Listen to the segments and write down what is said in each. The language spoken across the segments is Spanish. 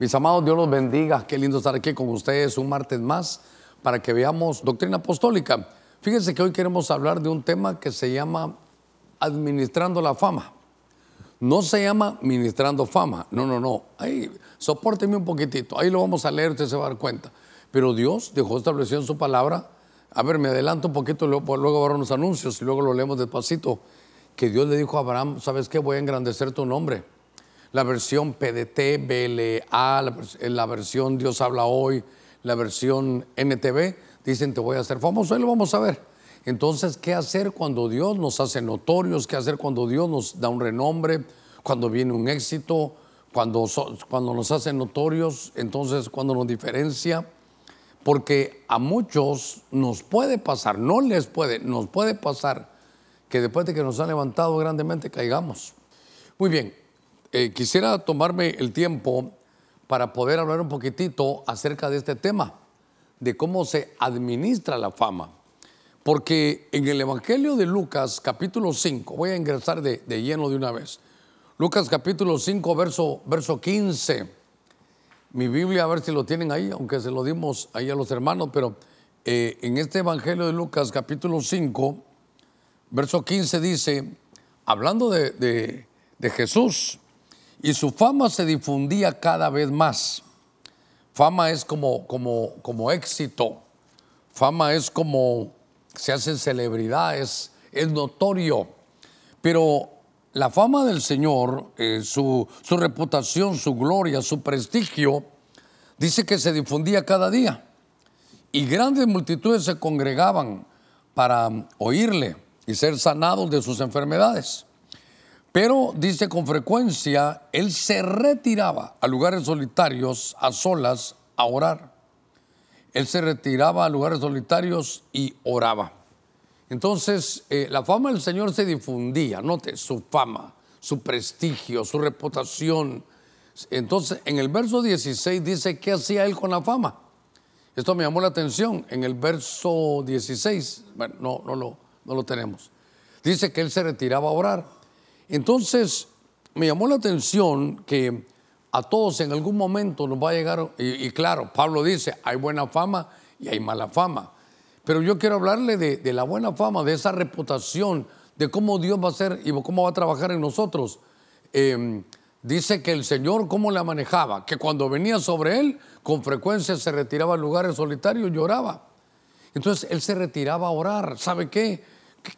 Mis amados, Dios los bendiga. Qué lindo estar aquí con ustedes un martes más para que veamos doctrina apostólica. Fíjense que hoy queremos hablar de un tema que se llama administrando la fama. No se llama ministrando fama. No, no, no. Ahí, soporteme un poquitito. Ahí lo vamos a leer, usted se va a dar cuenta. Pero Dios dejó establecido en su palabra. A ver, me adelanto un poquito, luego, luego habrá unos anuncios y luego lo leemos despacito. Que Dios le dijo a Abraham, ¿sabes qué? Voy a engrandecer tu nombre la versión PDT, BLA, la, la, versión Dios habla hoy, la versión NTV, dicen te voy a hacer famoso, ahí lo vamos a ver. Entonces, ¿qué hacer cuando Dios nos hace notorios? ¿Qué hacer cuando Dios nos da un renombre? Cuando viene un éxito, cuando, cuando nos hace notorios, entonces cuando nos diferencia. Porque a muchos nos puede pasar, no les puede, nos puede pasar que después de que nos han levantado grandemente caigamos. Muy bien, eh, quisiera tomarme el tiempo para poder hablar un poquitito acerca de este tema, de cómo se administra la fama. Porque en el Evangelio de Lucas capítulo 5, voy a ingresar de, lleno de una vez. Lucas capítulo 5, verso, verso 15. Mi Biblia, a ver si lo tienen ahí, aunque se lo dimos ahí a los hermanos, pero eh, en este Evangelio de Lucas capítulo 5, verso 15 dice, hablando de, de Jesús, y su fama se difundía cada vez más. Fama es como, como, como éxito, fama es como se hacen celebridades, es notorio, pero la fama del Señor, eh, su, su reputación, su gloria, su prestigio, dice que se difundía cada día y grandes multitudes se congregaban para oírle y ser sanados de sus enfermedades. Pero dice con frecuencia, él se retiraba a lugares solitarios, a solas, a orar. Él se retiraba a lugares solitarios y oraba. Entonces, eh, la fama del Señor se difundía, note, su fama, su prestigio, su reputación. Entonces, en el verso 16 dice, ¿qué hacía él con la fama? Esto me llamó la atención. En el verso 16, bueno, no, no, lo, no lo tenemos. Dice que él se retiraba a orar. Entonces, me llamó la atención que a todos en algún momento nos va a llegar, y, claro, Pablo dice, hay buena fama y hay mala fama. Pero yo quiero hablarle de, la buena fama, de esa reputación, de cómo Dios va a ser y cómo va a trabajar en nosotros. Em, dice que el Señor cómo la manejaba, que cuando venía sobre él, con frecuencia se retiraba a lugares solitarios y lloraba. Entonces él se retiraba a orar. ¿Sabe qué?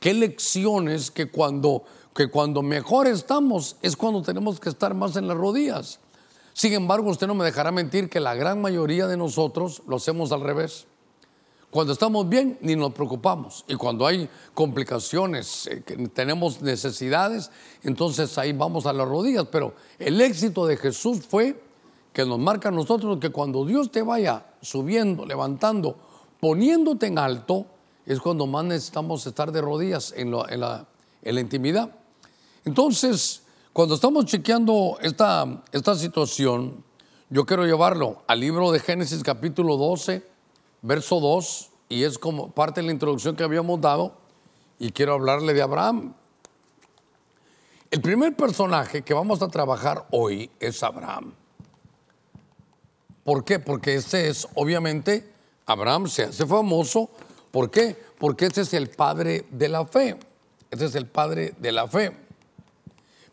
Qué lecciones que cuando que cuando mejor estamos es cuando tenemos que estar más en las rodillas. Sin embargo, usted no me dejará mentir que la gran mayoría de nosotros lo hacemos al revés. Cuando estamos bien, ni nos preocupamos. Y cuando hay complicaciones, eh, que tenemos necesidades, entonces ahí vamos a las rodillas. Pero el éxito de Jesús fue que nos marca a nosotros que cuando Dios te vaya subiendo, levantando, poniéndote en alto, es cuando más necesitamos estar de rodillas en la intimidad. Entonces, cuando estamos chequeando esta, esta situación, yo quiero llevarlo al libro de Génesis capítulo 12, verso 2, y es como parte de la introducción que habíamos dado, y quiero hablarle de Abraham. El primer personaje que vamos a trabajar hoy es Abraham. ¿Por qué? Porque este es, obviamente, Abraham se hace famoso. ¿Por qué? Porque este es el padre de la fe. Este es el padre de la fe.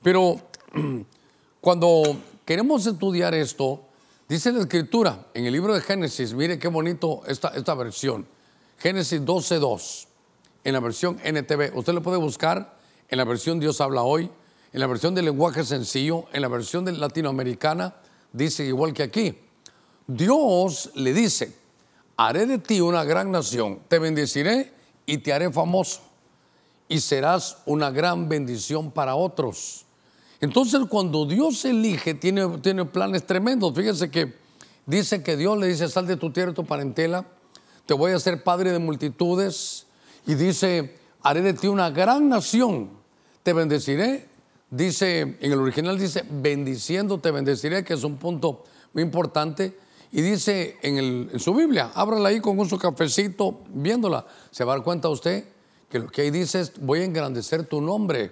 Pero cuando queremos estudiar esto, dice la escritura en el libro de Génesis, mire qué bonito esta, esta versión, Génesis 12.2, en la versión NTV, usted lo puede buscar en la versión Dios habla hoy, en la versión del lenguaje sencillo, en la versión de latinoamericana, dice igual que aquí, Dios le dice, haré de ti una gran nación, te bendeciré y te haré famoso y serás una gran bendición para otros. Entonces cuando Dios elige, tiene, tiene planes tremendos. Fíjense que dice que Dios le dice, sal de tu tierra y tu parentela, te voy a hacer padre de multitudes. Y dice, haré de ti una gran nación, te bendeciré. Dice, en el original dice, bendiciendo te bendeciré, que es un punto muy importante. Y dice en, en su Biblia, ábrala ahí con un su cafecito, viéndola, se va a dar cuenta usted que lo que ahí dice es, voy a engrandecer tu nombre.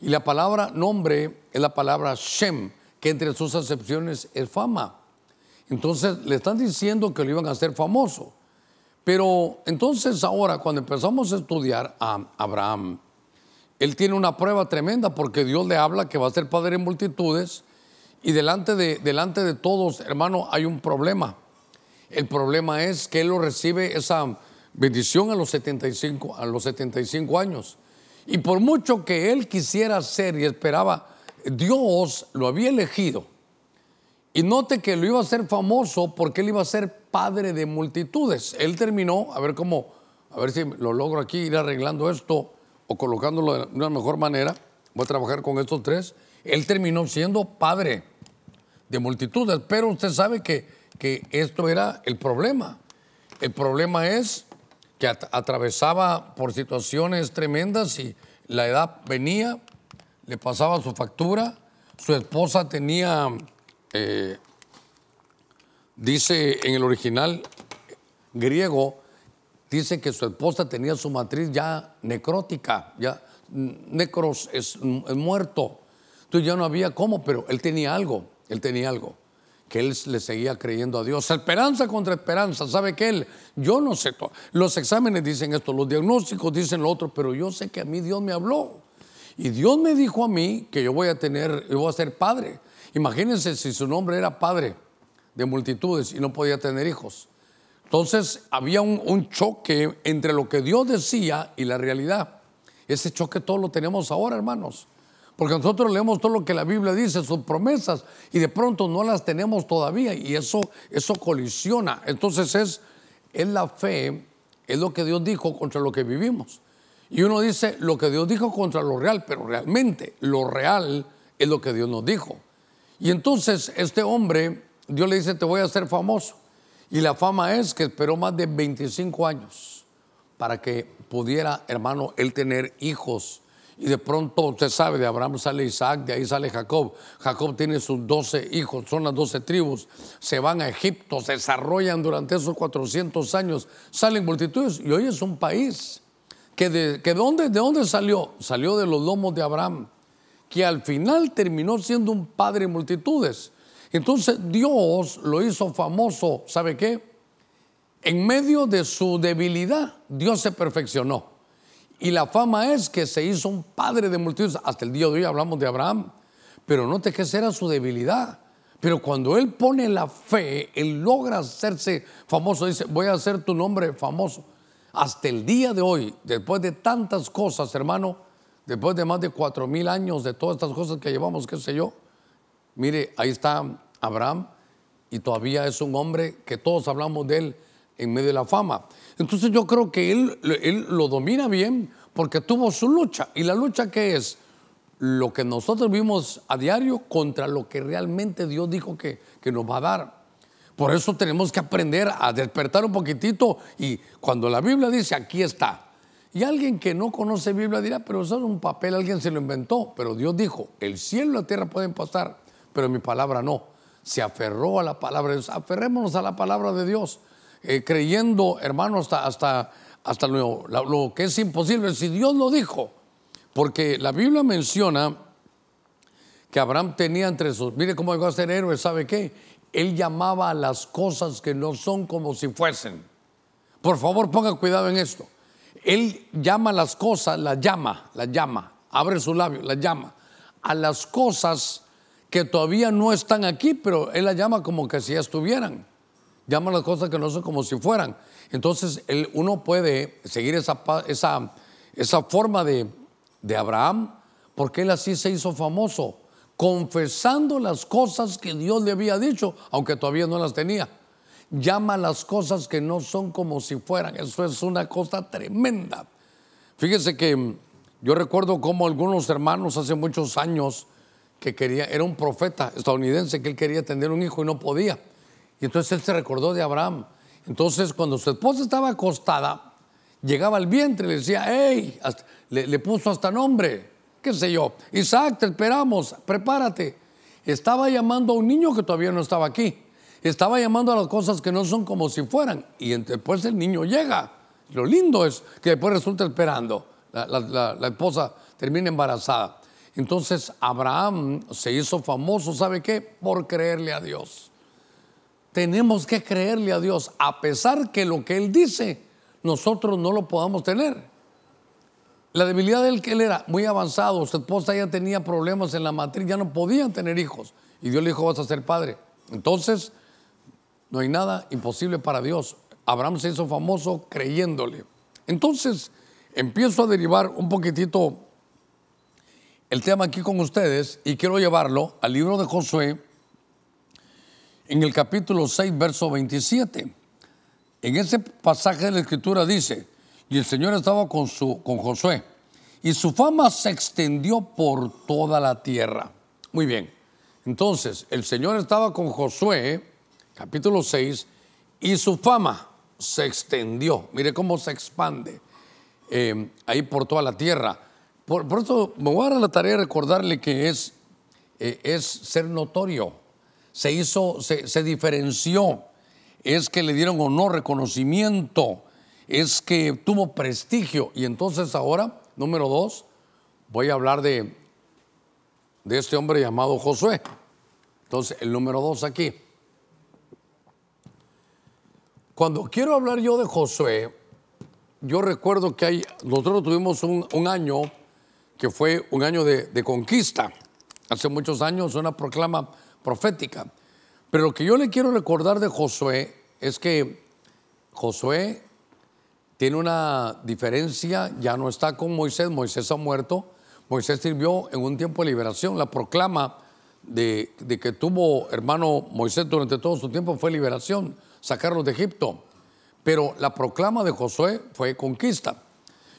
Y la palabra nombre es la palabra Shem, que entre sus acepciones es fama. Entonces le están diciendo que lo iban a hacer famoso. Pero entonces ahora cuando empezamos a estudiar a Abraham, él tiene una prueba tremenda porque Dios le habla que va a ser padre en multitudes y delante de, delante de todos, hermano, hay un problema. El problema es que él lo recibe esa bendición a los 75, a los 75 años. Y por mucho que él quisiera ser y esperaba, Dios lo había elegido. Y note que lo iba a hacer famoso porque él iba a ser padre de multitudes. Él terminó, a ver cómo, a ver si lo logro aquí, ir arreglando esto o colocándolo de una mejor manera. Voy a trabajar con estos tres. Él terminó siendo padre de multitudes, pero usted sabe que, que esto era el problema. El problema es que atravesaba por situaciones tremendas y la edad venía, le pasaba su factura, su esposa tenía, eh, dice en el original griego, dice que su esposa tenía su matriz ya necrótica, ya necros es, es muerto. Entonces ya no había cómo, pero él tenía algo, él tenía algo, que él le seguía creyendo a Dios. Esperanza contra esperanza, ¿sabe que él? Yo no sé, los exámenes dicen esto, los diagnósticos dicen lo otro, pero yo sé que a mí Dios me habló. Y Dios me dijo a mí que yo voy a tener, yo voy a ser padre. Imagínense si su nombre era padre de multitudes y no podía tener hijos. Entonces había un, choque entre lo que Dios decía y la realidad. Ese choque todo lo tenemos ahora, hermanos. Porque nosotros leemos todo lo que la Biblia dice, sus promesas, y de pronto no las tenemos todavía, y eso, eso colisiona. Entonces es, es la fe, es lo que Dios dijo contra lo que vivimos. Y uno dice lo que Dios dijo contra lo real, pero realmente lo real es lo que Dios nos dijo. Y entonces este hombre, Dios le dice, te voy a hacer famoso. Y la fama es que esperó más de 25 años para que pudiera, hermano, él tener hijos. Y de pronto, usted sabe, de Abraham sale Isaac, de ahí sale Jacob. Jacob tiene sus 12 hijos, son las 12 tribus. Se van a Egipto, se desarrollan durante esos 400 años, salen multitudes y hoy es un país que de, dónde, de dónde salió? Salió de los lomos de Abraham, que al final terminó siendo un padre de multitudes. Entonces Dios lo hizo famoso, ¿sabe qué? En medio de su debilidad, Dios se perfeccionó. Y la fama es que se hizo un padre de multitudes. Hasta el día de hoy hablamos de Abraham. Pero note que esa era su debilidad. Pero cuando él pone la fe, él logra hacerse famoso. Dice, voy a hacer tu nombre famoso. Hasta el día de hoy, después de tantas cosas, hermano, después de más de cuatro mil años de todas estas cosas que llevamos, qué sé yo, Mire, ahí está Abraham y todavía es un hombre que todos hablamos de él en medio de la fama. Entonces yo creo que él, lo domina bien porque tuvo su lucha. ¿Y la lucha qué es? Lo que nosotros vimos a diario contra lo que realmente Dios dijo que, que nos va a dar. Por eso tenemos que aprender a despertar un poquitito y cuando la Biblia dice aquí está. Y alguien que no conoce Biblia dirá, pero eso es un papel, alguien se lo inventó. Pero Dios dijo, el cielo y la tierra pueden pasar, pero mi palabra no. Se aferró a la palabra de Dios. Aferrémonos a la palabra de Dios, eh, creyendo, hermano, hasta, hasta, hasta lo, lo, que es imposible. Si Dios lo dijo, porque la Biblia menciona que Abraham tenía entre sus, mire cómo llegó a ser héroe, ¿sabe qué? Él llamaba a las cosas que no son como si fuesen. Por favor, ponga cuidado en esto. Él llama a las cosas, las llama, las llama, abre su labio, las llama. A las cosas que todavía no están aquí, pero él la llama como que si ya estuvieran. Llama las cosas que no son como si fueran. Entonces él, uno puede seguir esa, esa, esa forma de, de Abraham, porque él así se hizo famoso, confesando las cosas que Dios le había dicho, aunque todavía no las tenía. Llama las cosas que no son como si fueran. Eso es una cosa tremenda. Fíjese que yo recuerdo como algunos hermanos hace muchos años, que quería, era un profeta estadounidense que él quería tener un hijo y no podía. Y entonces él se recordó de Abraham. Entonces cuando su esposa estaba acostada, llegaba al vientre y le decía, hey, le, puso hasta nombre, qué sé yo, Isaac, te esperamos, prepárate. Estaba llamando a un niño que todavía no estaba aquí. Estaba llamando a las cosas que no son como si fueran. Y después el niño llega. Lo lindo es que después resulta esperando. la esposa termina embarazada. Entonces Abraham se hizo famoso, ¿sabe qué? Por creerle a Dios. Tenemos que creerle a Dios, a pesar que lo que Él dice, nosotros no lo podamos tener. La debilidad de él, que él era muy avanzado, su esposa ya tenía problemas en la matriz, ya no podían tener hijos. Y Dios le dijo, vas a ser padre. Entonces, no hay nada imposible para Dios. Abraham se hizo famoso creyéndole. Entonces, empiezo a derivar un poquitito el tema aquí con ustedes y quiero llevarlo al libro de Josué en el capítulo 6, verso 27. En ese pasaje de la escritura dice, y el Señor estaba con, su, con Josué, y su fama se extendió por toda la tierra. Muy bien, entonces el Señor estaba con Josué, capítulo 6, y su fama se extendió. Mire cómo se expande eh, ahí por toda la tierra. Por, eso me voy a dar la tarea de recordarle que es, eh, es ser notorio. Se hizo, se, diferenció. Es que le dieron honor, reconocimiento es que tuvo prestigio. Y entonces ahora, número dos, voy a hablar de, de este hombre llamado Josué. Entonces, el número dos aquí. Cuando quiero hablar yo de Josué, yo recuerdo que hay, nosotros tuvimos un, año que fue un año de, conquista. Hace muchos años, una proclama profética. Pero lo que yo le quiero recordar de Josué es que Josué tiene una diferencia, ya no está con Moisés, Moisés ha muerto, Moisés sirvió en un tiempo de liberación, la proclama de, que tuvo hermano Moisés durante todo su tiempo fue liberación, sacarlos de Egipto, pero la proclama de Josué fue conquista.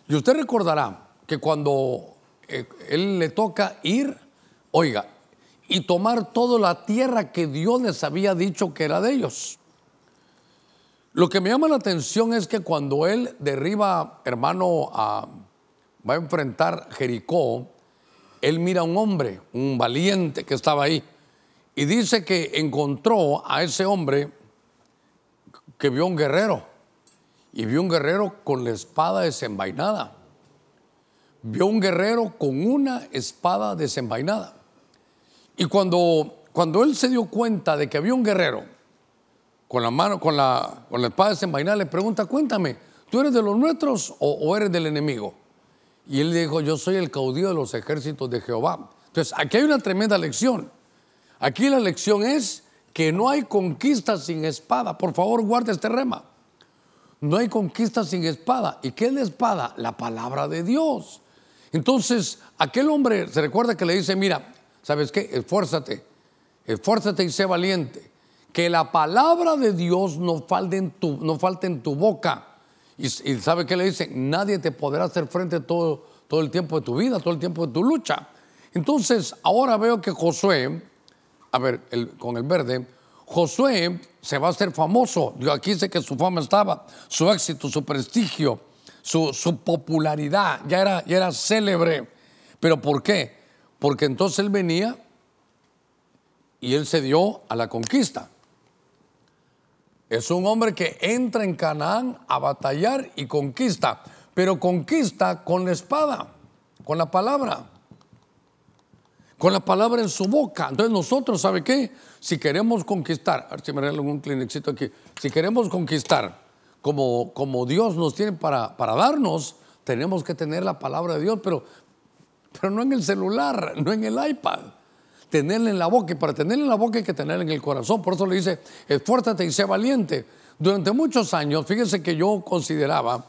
Y usted recordará que cuando eh, él le toca ir, oiga, y tomar toda la tierra que Dios les había dicho que era de ellos. Lo que me llama la atención es que cuando él derriba, hermano, va a enfrentar Jericó, él mira a un hombre, un valiente que estaba ahí, y dice que encontró a ese hombre que vio un guerrero, y vio un guerrero con la espada desenvainada. Vio un guerrero con una espada desenvainada. Y cuando, cuando él se dio cuenta de que había un guerrero, con la mano, con la, con la espada desenvainada, le pregunta, cuéntame, ¿tú eres de los nuestros o, eres del enemigo? Y él dijo, yo soy el caudillo de los ejércitos de Jehová. Entonces, aquí hay una tremenda lección. Aquí la lección es que no hay conquista sin espada. Por favor, guarde este rema. No hay conquista sin espada. ¿Y qué es la espada? La palabra de Dios. Entonces, aquel hombre se recuerda que le dice, mira, ¿sabes qué? Esfuérzate, esfuérzate y sé valiente que la palabra de Dios no falte en tu, no falte en tu boca. Y, sabe qué le dice, nadie te podrá hacer frente todo, todo el tiempo de tu vida, todo el tiempo de tu lucha. Entonces, ahora veo que Josué, a ver, con el verde, Josué se va a hacer famoso. Yo aquí sé que su fama estaba, su éxito, su prestigio, su, su popularidad, ya era, ya era célebre. ¿Pero por qué? Porque entonces él venía y él se dio a la conquista. Es un hombre que entra en Canaán a batallar y conquista, pero conquista con la espada, con la palabra, con la palabra en su boca. Entonces nosotros, ¿sabe qué? Si queremos conquistar, a ver si me un aquí, si queremos conquistar como, como Dios nos tiene para, para darnos, tenemos que tener la palabra de Dios, pero, pero no en el celular, no en el iPad tenerla en la boca. Y para tenerla en la boca hay que tenerla en el corazón. Por eso le dice, esfuérzate y sé valiente. Durante muchos años, fíjense que yo consideraba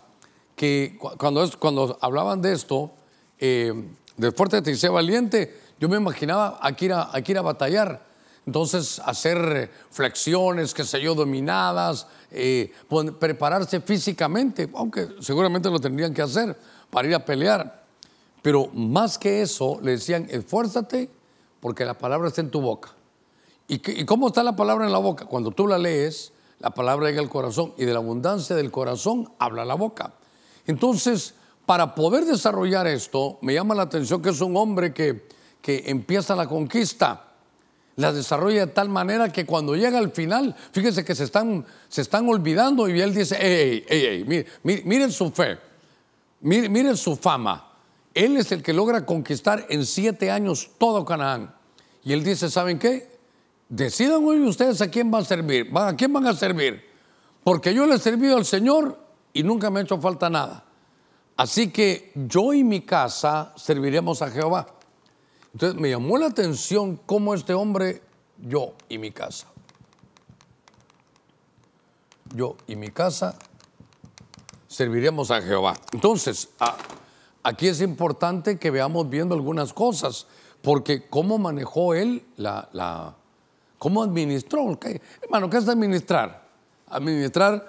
que cuando, cuando hablaban de esto, eh, de esfuérzate y sé valiente, yo me imaginaba aquí ir a, ir a batallar. Entonces, hacer flexiones, qué sé yo, dominadas, eh, prepararse físicamente, aunque seguramente lo tendrían que hacer para ir a pelear. Pero más que eso, le decían, esfuérzate porque la palabra está en tu boca. ¿Y, cómo está la palabra en la boca? Cuando tú la lees, la palabra llega al corazón y de la abundancia del corazón habla la boca. Entonces, para poder desarrollar esto, me llama la atención que es un hombre que, que empieza la conquista, la desarrolla de tal manera que cuando llega al final, fíjense que se están, se están olvidando y él dice, hey, hey, hey, miren, su fe, miren su fama. Él es el que logra conquistar en siete años todo Canaán. Y él dice, ¿saben qué? decidan hoy ustedes a quién van a servir, a quién van a servir, porque yo le he servido al Señor y nunca me ha hecho falta nada. Así que yo y mi casa serviremos a Jehová. Entonces me llamó la atención cómo este hombre, yo y mi casa, yo y mi casa serviremos a Jehová. Entonces, aquí es importante que veamos viendo algunas cosas, porque cómo manejó él la, cómo administró. Hermano, ¿qué es administrar? Administrar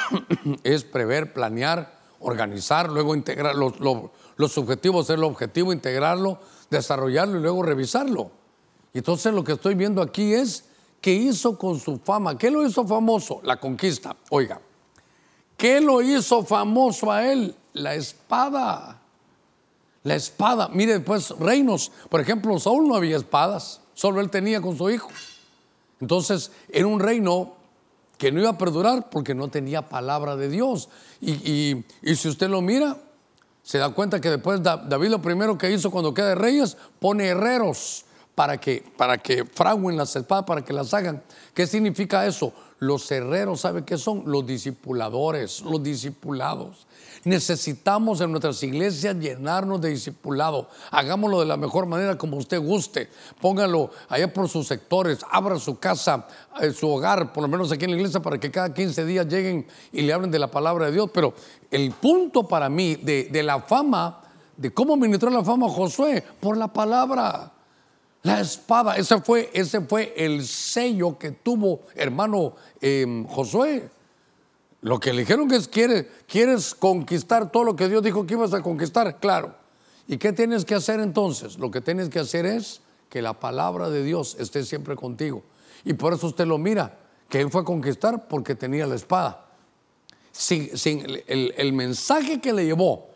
es prever, planear, organizar, luego integrar los, los, objetivos, ser el objetivo, integrarlo, desarrollarlo y luego revisarlo. Entonces lo que estoy viendo aquí es qué hizo con su fama. ¿Qué lo hizo famoso? La conquista. Oiga, ¿qué lo hizo famoso a él? La espada. La espada. Mire, pues reinos. Por ejemplo, Saúl no había espadas, solo él tenía con su hijo. Entonces, era un reino que no iba a perdurar porque no tenía palabra de Dios. Y, si usted lo mira, se da cuenta que después David lo primero que hizo cuando queda de reyes, pone herreros para que, para que fraguen las espadas, para que las hagan. ¿Qué significa eso? Los herreros, ¿sabe qué son? Los discipuladores, los discipulados. Necesitamos en nuestras iglesias llenarnos de discipulado. Hagámoslo de la mejor manera como usted guste. Póngalo allá por sus sectores, abra su casa, eh, su hogar, por lo menos aquí en la iglesia, para que cada 15 días lleguen y le hablen de la palabra de Dios. Pero el punto para mí de, la fama, de cómo ministró la fama Josué, por la palabra. La espada, ese fue, ese fue el sello que tuvo hermano em, Josué. Lo que le dijeron es, ¿quieres, ¿quieres conquistar todo lo que Dios dijo que ibas a conquistar? Claro. ¿Y qué tienes que hacer entonces? Lo que tienes que hacer es que la palabra de Dios esté siempre contigo. Y por eso usted lo mira, que él fue a conquistar porque tenía la espada. Sin, el, el, mensaje que le llevó,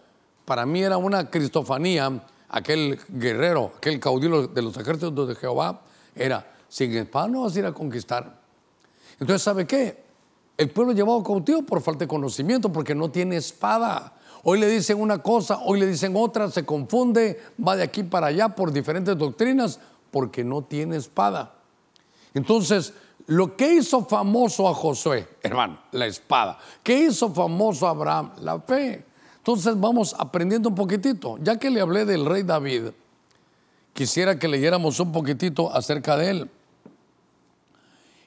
para mí era una cristofanía, aquel guerrero, aquel caudillo de los ejércitos de Jehová, era, sin espada no vas a ir a conquistar. Entonces, ¿sabe qué? El pueblo llevado cautivo por falta de conocimiento, porque no tiene espada. Hoy le dicen una cosa, hoy le dicen otra, se confunde, va de aquí para allá por diferentes doctrinas, porque no tiene espada. Entonces, lo que hizo famoso a Josué, hermano, la espada. ¿Qué hizo famoso a Abraham? La fe. Entonces vamos aprendiendo un poquitito. Ya que le hablé del rey David, quisiera que leyéramos un poquitito acerca de él.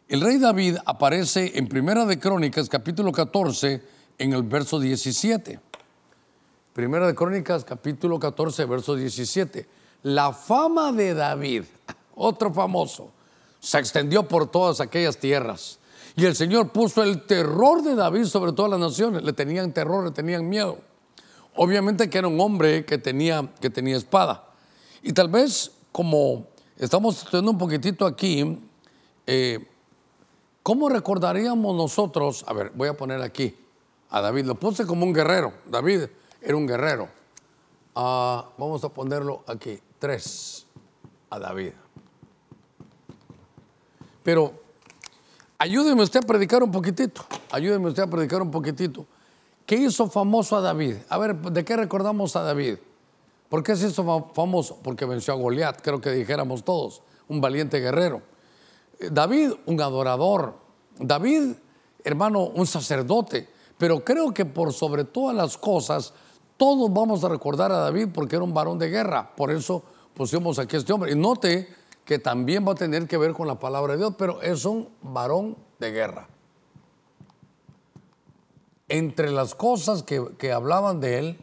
El rey David aparece en Primera de Crónicas, capítulo 14, en el verso 17. Primera de Crónicas, capítulo 14, verso 17. La fama de David, otro famoso, se extendió por todas aquellas tierras. Y el Señor puso el terror de David sobre todas las naciones. Le tenían terror, le tenían miedo. Obviamente que era un hombre que tenía, que tenía espada. Y tal vez como estamos estudiando un poquitito aquí, eh, ¿Cómo recordaríamos nosotros? A ver, voy a poner aquí a David. Lo puse como un guerrero. David era un guerrero. Ah, vamos a ponerlo aquí. Tres a David. Pero ayúdeme usted a predicar un poquitito. Ayúdeme usted a predicar un poquitito. ¿Qué hizo famoso a David? A ver, ¿de qué recordamos a David? ¿Por qué se hizo famoso? Porque venció a Goliat, creo que dijéramos todos, un valiente guerrero. David, un adorador. David, hermano, un sacerdote. Pero creo que por sobre todas las cosas, todos vamos a recordar a David porque era un varón de guerra. Por eso pusimos aquí a este hombre. Y note que también va a tener que ver con la palabra de Dios, pero es un varón de guerra. Entre las cosas que, hablaban de él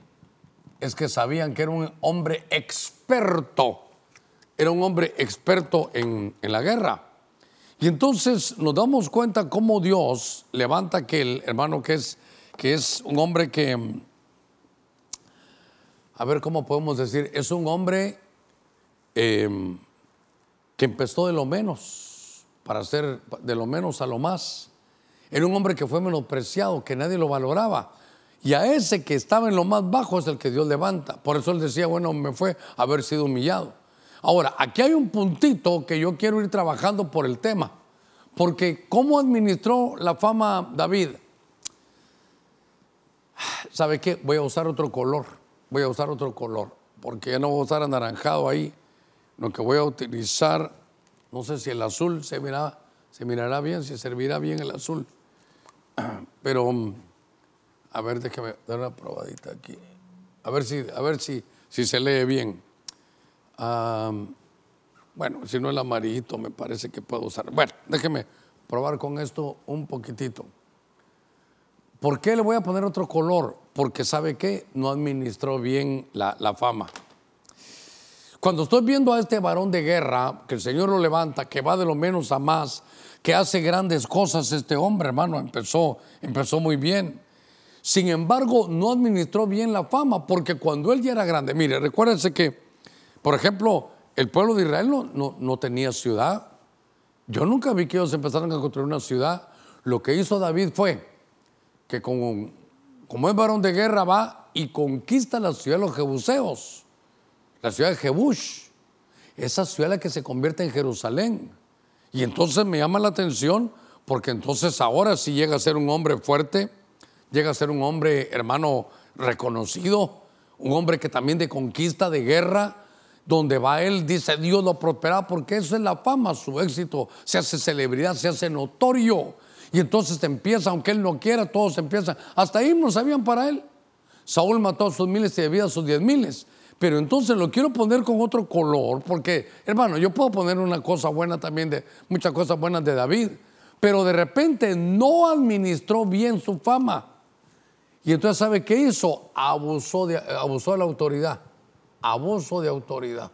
es que sabían que era un hombre experto, era un hombre experto en la guerra. Y entonces nos damos cuenta cómo Dios levanta aquel hermano que es, que es un hombre que, a ver cómo podemos decir, es un hombre em, que empezó de lo menos para hacer de lo menos a lo más. Era un hombre que fue menospreciado, que nadie lo valoraba. Y a ese que estaba en lo más bajo es el que Dios levanta. Por eso él decía, bueno, me fue haber sido humillado. Ahora, aquí hay un puntito que yo quiero ir trabajando por el tema. Porque ¿cómo administró la fama David? ¿Sabe qué? Voy a usar otro color. Voy a usar otro color. Porque ya no voy a usar anaranjado ahí. Lo que voy a utilizar No sé si el azul se, mirará, se mirará bien, si servirá bien el azul. Pero, mm, a ver, déjame dar una probadita aquí. A ver si, a ver si, si se lee bien. Bueno, si no el amarillito me parece que puedo usar. Bueno, déjeme probar con esto un poquitito. ¿Por qué le voy a poner otro color? Porque sabe que no administró bien la, fama. Cuando estoy viendo a este varón de guerra, que el Señor lo levanta, que va de lo menos a más, que hace grandes cosas, este hombre, hermano, empezó, empezó muy bien. Sin embargo, no administró bien la fama, porque cuando él ya era grande, mire, recuérdense que, por ejemplo, el pueblo de Israel no, no, tenía ciudad. Yo nunca vi que ellos empezaran a construir una ciudad. Lo que hizo David fue que como, como es varón de guerra va y conquista la ciudad de los jebuseos la ciudad de Jebush, esa ciudad la que se convierte en Jerusalén. Y entonces me llama la atención porque entonces ahora sí llega a ser un hombre fuerte, llega a ser un hombre, hermano, reconocido, un hombre que también de conquista, de guerra, donde va él, dice Dios lo prosperará, porque eso es la fama, su éxito, se hace celebridad, se hace notorio. Y entonces empieza, aunque él no quiera, todos empiezan. Hasta ahí no sabían para él. Saúl mató a sus miles y de a sus diez miles. Pero entonces lo quiero poner con otro color, porque, hermano, yo puedo poner una cosa buena también de muchas cosas buenas de David, pero de repente no administró bien su fama. Y entonces, ¿sabe qué hizo? Abusó de, abusó de la autoridad. Abuso de autoridad.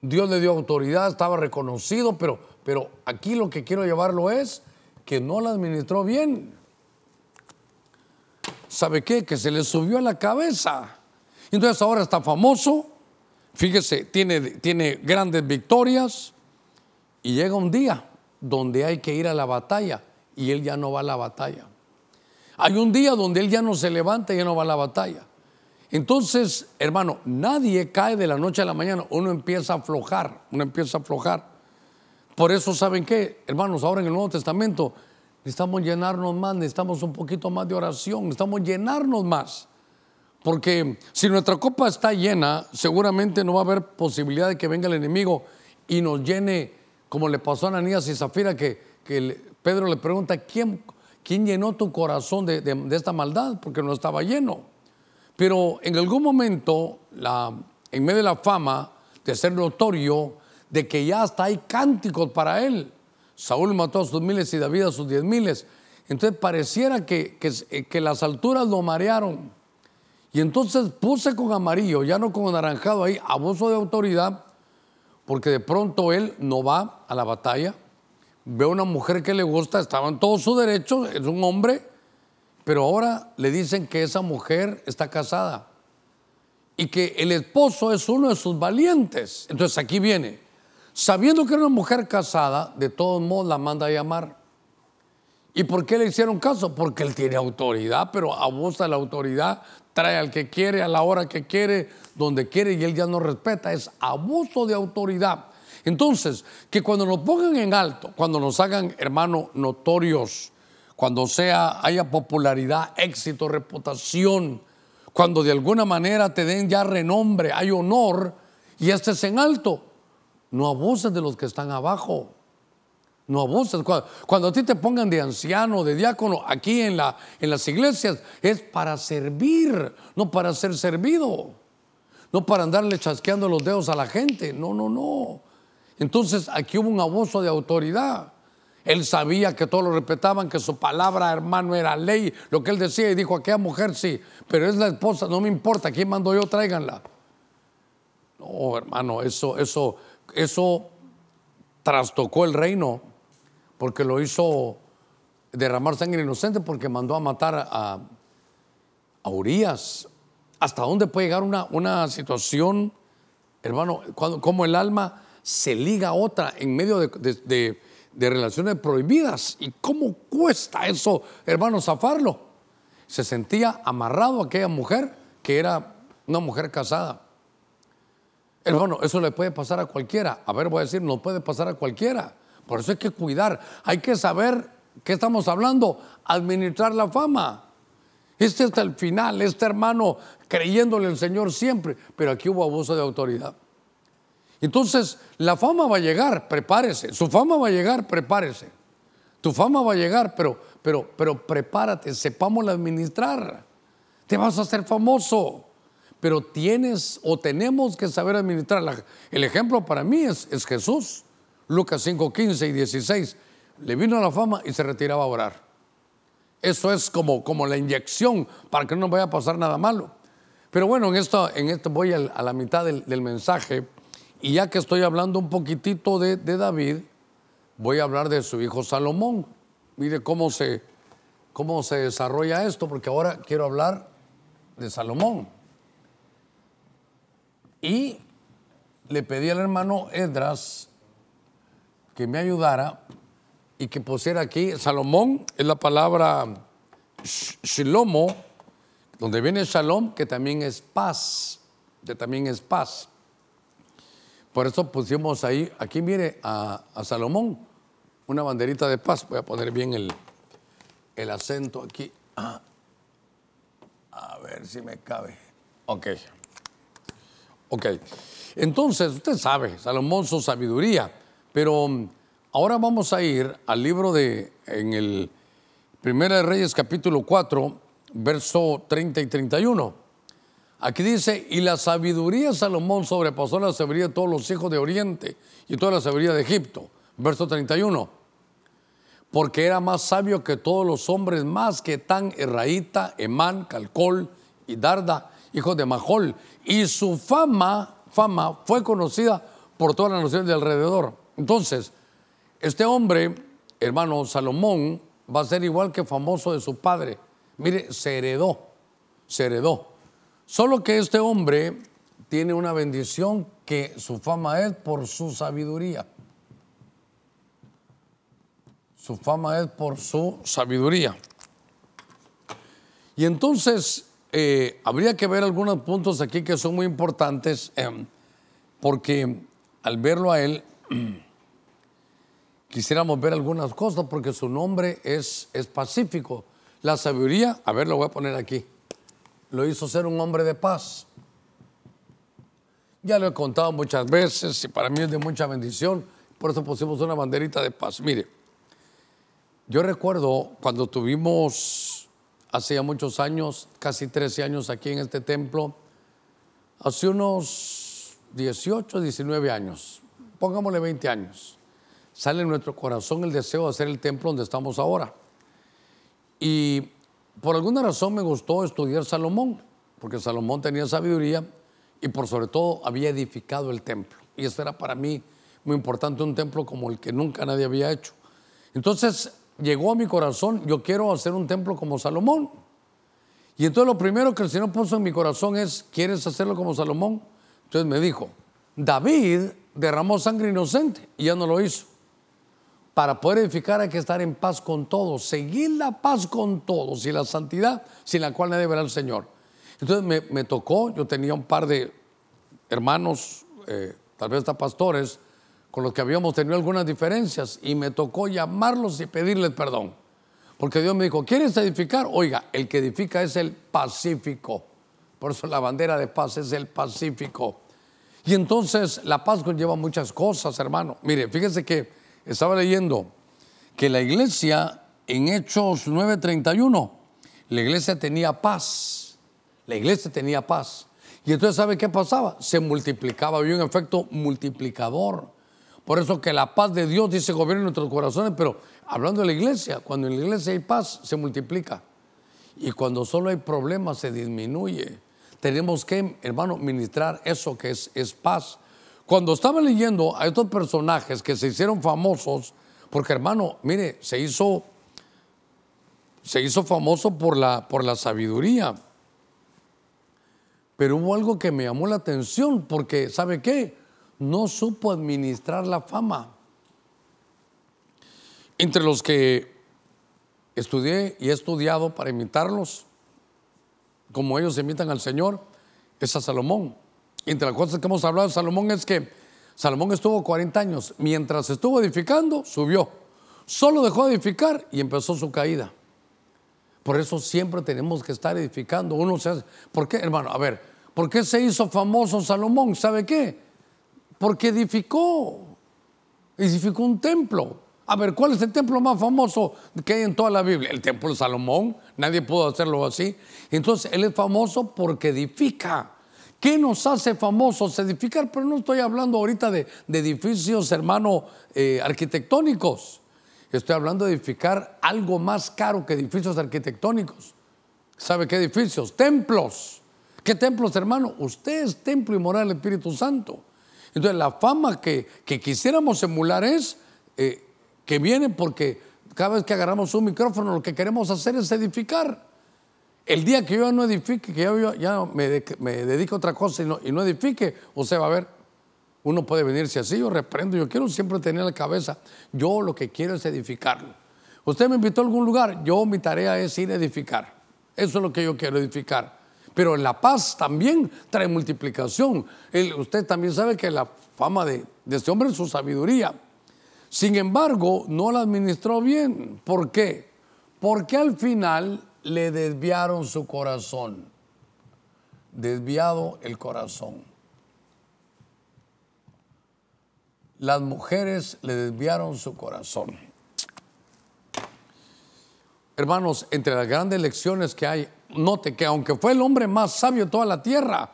Dios le dio autoridad, estaba reconocido, pero, pero aquí lo que quiero llevarlo es que no la administró bien. ¿sabe qué? Que se le subió a la cabeza. Entonces ahora está famoso, fíjese, tiene, tiene grandes victorias y llega un día donde hay que ir a la batalla y él ya no va a la batalla. Hay un día donde él ya no se levanta y ya no va a la batalla. Entonces, hermano, nadie cae de la noche a la mañana, uno empieza a aflojar, uno empieza a aflojar. Por eso, ¿saben qué? Hermanos, ahora en el Nuevo Testamento Necesitamos llenarnos más, necesitamos un poquito más de oración, necesitamos llenarnos más. Porque si nuestra copa está llena, seguramente no va a haber posibilidad de que venga el enemigo y nos llene, como le pasó a Ananías y Zafira, que, Pedro le pregunta, ¿quién, ¿quién llenó tu corazón de, esta maldad? Porque no estaba lleno. Pero en algún momento, en medio de la fama, de ser notorio, de que ya hasta hay cánticos para él, Saúl mató a sus miles y David a sus diez miles. Entonces pareciera que, que, las alturas lo marearon. Y entonces puse con amarillo, ya no con anaranjado ahí, abuso de autoridad, porque de pronto él no va a la batalla, ve a una mujer que le gusta, estaba en todo su derecho, es un hombre, pero ahora le dicen que esa mujer está casada y que el esposo es uno de sus valientes. Entonces aquí viene, Sabiendo que era una mujer casada, de todos modos la manda a llamar. ¿Y por qué le hicieron caso? Porque él tiene autoridad, pero abusa de la autoridad, trae al que quiere, a la hora que quiere, donde quiere y él ya no respeta. Es abuso de autoridad. Entonces, que cuando nos pongan en alto, cuando nos hagan, hermanos, notorios, cuando sea, haya popularidad, éxito, reputación, cuando de alguna manera te den ya renombre, hay honor y estés en alto, no abuses de los que están abajo. No abuses. Cuando, a ti te pongan de anciano, de diácono, aquí en las iglesias, es para servir, no para ser servido. No para andarle chasqueando los dedos a la gente. No, no, no. Entonces aquí hubo un abuso de autoridad. Él sabía que todos lo respetaban, que su palabra, hermano, era ley, lo que él decía, y dijo, aquella mujer sí, pero es la esposa, no me importa, ¿quién mando yo? Tráiganla. No, hermano, eso, eso, eso trastocó el reino porque lo hizo derramar sangre inocente porque mandó a matar a, a Urias. ¿Hasta dónde puede llegar una, una situación, hermano, cuando, como el alma se liga a otra en medio de, de relaciones prohibidas? ¿Y cómo cuesta eso, hermano, zafarlo? Se sentía amarrado a aquella mujer que era una mujer casada. Hermano, eso le puede pasar a cualquiera. A ver, voy a decir, no puede pasar a cualquiera. Por eso hay que cuidar. Hay que saber qué estamos hablando. Administrar la fama. Este hasta el final, este hermano creyéndole al Señor siempre. Pero aquí hubo abuso de autoridad. Entonces, la fama va a llegar, prepárese. Su fama va a llegar, prepárese. Tu fama va a llegar, pero, pero, pero prepárate, sepámosla administrar. Te vas a hacer famoso, pero tienes o tenemos que saber administrar. El ejemplo para mí es, es Jesús. Lucas 5, 15 y 16. Le vino la fama y se retiraba a orar. Eso es como, como la inyección para que no vaya a pasar nada malo. Pero bueno, en esto, en esto voy a, la mitad del, del mensaje. Y ya que estoy hablando un poquitito de, David, voy a hablar de su hijo Salomón. Mire cómo se, cómo se desarrolla esto, porque ahora quiero hablar de Salomón. Y le pedí al hermano Edras que me ayudara y que pusiera aquí, Salomón es la palabra shilomo, donde viene shalom, que también es paz, que también es paz. Por eso pusimos ahí, aquí mire a, Salomón, una banderita de paz. Voy a poner bien el, el acento aquí. Ah. A ver si me cabe. Ok. Ok. Entonces, usted sabe, Salomón su sabiduría, pero um, ahora vamos a ir al libro de, en el Primera de Reyes capítulo 4, verso 30 y 31. Aquí dice, y la sabiduría de Salomón sobrepasó la sabiduría de todos los hijos de Oriente y toda la sabiduría de Egipto. Verso 31. Porque era más sabio que todos los hombres, más que Tan, Erraíta, Emán, Calcol y Darda, hijos de Majol. Y su fama, fama fue conocida por todas las naciones de alrededor. Entonces, este hombre, hermano Salomón, va a ser igual que famoso de su padre. Mire, se heredó, se heredó. Solo que este hombre tiene una bendición que su fama es por su sabiduría. Su fama es por su sabiduría. Y entonces eh, habría que ver algunos puntos aquí que son muy importantes, em, porque al verlo a él, quisiéramos ver algunas cosas, porque su nombre es, es pacífico. La sabiduría, a ver, lo voy a poner aquí lo hizo ser un hombre de paz. Ya lo he contado muchas veces y para mí es de mucha bendición, por eso pusimos una banderita de paz. Mire, yo recuerdo cuando tuvimos hace muchos años, casi 13 años aquí en este templo, hace unos 18, 19 años, pongámosle 20 años, sale en nuestro corazón el deseo de hacer el templo donde estamos ahora. Y por alguna razón me gustó estudiar Salomón, porque Salomón tenía sabiduría y por sobre todo había edificado el templo. Y eso era para mí muy importante, un templo como el que nunca nadie había hecho. Entonces llegó a mi corazón, yo quiero hacer un templo como Salomón. Y entonces lo primero que el Señor puso en mi corazón es, ¿quieres hacerlo como Salomón? Entonces me dijo, David derramó sangre inocente y ya no lo hizo para poder edificar hay que estar en paz con todos, seguir la paz con todos y la santidad sin la cual nadie verá al Señor. Entonces me, tocó, yo tenía un par de hermanos, eh, tal vez hasta pastores, con los que habíamos tenido algunas diferencias y me tocó llamarlos y pedirles perdón. Porque Dios me dijo, ¿quieres edificar? Oiga, el que edifica es el pacífico. Por eso la bandera de paz es el pacífico. Y entonces la paz conlleva muchas cosas, hermano. Mire, fíjese que estaba leyendo que la iglesia en Hechos 9:31, la iglesia tenía paz. La iglesia tenía paz. Y entonces, ¿sabe qué pasaba? Se multiplicaba, había un efecto multiplicador. Por eso que la paz de Dios dice gobierna nuestros corazones, pero hablando de la iglesia, cuando en la iglesia hay paz, se multiplica. Y cuando solo hay problemas, se disminuye. Tenemos que, hermano, ministrar eso que es, es paz. Cuando estaba leyendo a estos personajes que se hicieron famosos, porque hermano, mire, se hizo, se hizo famoso por la, por la sabiduría. Pero hubo algo que me llamó la atención, porque ¿sabe qué? No supo administrar la fama. Entre los que estudié y he estudiado para imitarlos, como ellos imitan al Señor, es a Salomón entre las cosas que hemos hablado de Salomón es que Salomón estuvo 40 años. Mientras estuvo edificando, subió. Solo dejó de edificar y empezó su caída. Por eso siempre tenemos que estar edificando. Uno se hace, ¿por qué, hermano? A ver, ¿por qué se hizo famoso Salomón? ¿Sabe qué? Porque edificó, edificó un templo. A ver, ¿cuál es el templo más famoso que hay en toda la Biblia? El templo de Salomón. Nadie pudo hacerlo así. Entonces, él es famoso porque edifica. ¿Qué nos hace famosos? Edificar, pero no estoy hablando ahorita de, edificios, hermano, eh, arquitectónicos. Estoy hablando de edificar algo más caro que edificios arquitectónicos. ¿Sabe qué edificios? Templos. ¿Qué templos, hermano? Usted es templo y moral del Espíritu Santo. Entonces, la fama que, quisiéramos emular es eh, que viene porque cada vez que agarramos un micrófono lo que queremos hacer es edificar. El día que yo no edifique, que yo ya me, dedico a otra cosa y no, y no edifique, usted va a ver, uno puede venirse así, yo reprendo, yo quiero siempre tener la cabeza, yo lo que quiero es edificarlo. Usted me invitó a algún lugar, yo mi tarea es ir a edificar. Eso es lo que yo quiero edificar. Pero la paz también trae multiplicación. usted también sabe que la fama de, de este hombre es su sabiduría. Sin embargo, no la administró bien. ¿Por qué? Porque al final le desviaron su corazón. Desviado el corazón. Las mujeres le desviaron su corazón. Hermanos, entre las grandes lecciones que hay, note que aunque fue el hombre más sabio de toda la tierra,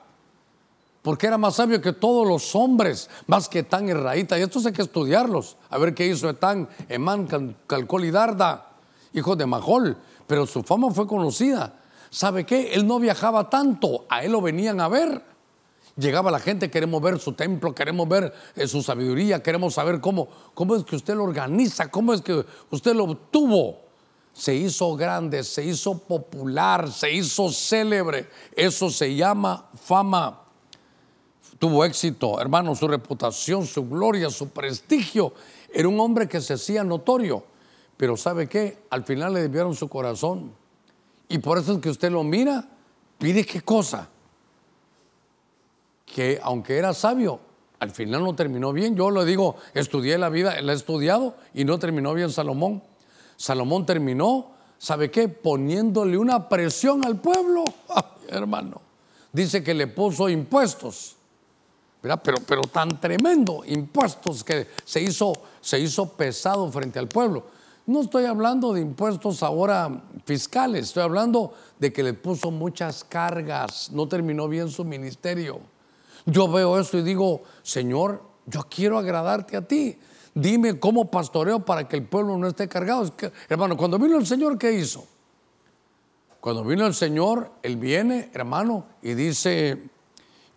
porque era más sabio que todos los hombres, más que Etán y Raíta. Y estos hay que estudiarlos, a ver qué hizo Etán, Emán, Calcol y Darda, hijos de Majol. Pero su fama fue conocida. ¿Sabe qué? Él no viajaba tanto, a él lo venían a ver. Llegaba la gente, queremos ver su templo, queremos ver eh, su sabiduría, queremos saber cómo, cómo es que usted lo organiza, cómo es que usted lo obtuvo. Se hizo grande, se hizo popular, se hizo célebre. Eso se llama fama tuvo éxito, hermano, su reputación, su gloria, su prestigio. Era un hombre que se hacía notorio. Pero ¿sabe qué? Al final le debieron su corazón. Y por eso es que usted lo mira, pide qué cosa. Que aunque era sabio, al final no terminó bien. Yo lo digo, estudié la vida, la he estudiado y no terminó bien Salomón. Salomón terminó, ¿sabe qué? Poniéndole una presión al pueblo, hermano. Dice que le puso impuestos pero, pero tan tremendo, impuestos que se hizo, se hizo pesado frente al pueblo. No estoy hablando de impuestos ahora fiscales, estoy hablando de que le puso muchas cargas, no terminó bien su ministerio. Yo veo eso y digo, Señor, yo quiero agradarte a ti. Dime cómo pastoreo para que el pueblo no esté cargado. hermano, cuando vino el Señor, ¿qué hizo? Cuando vino el Señor, Él viene, hermano, y dice,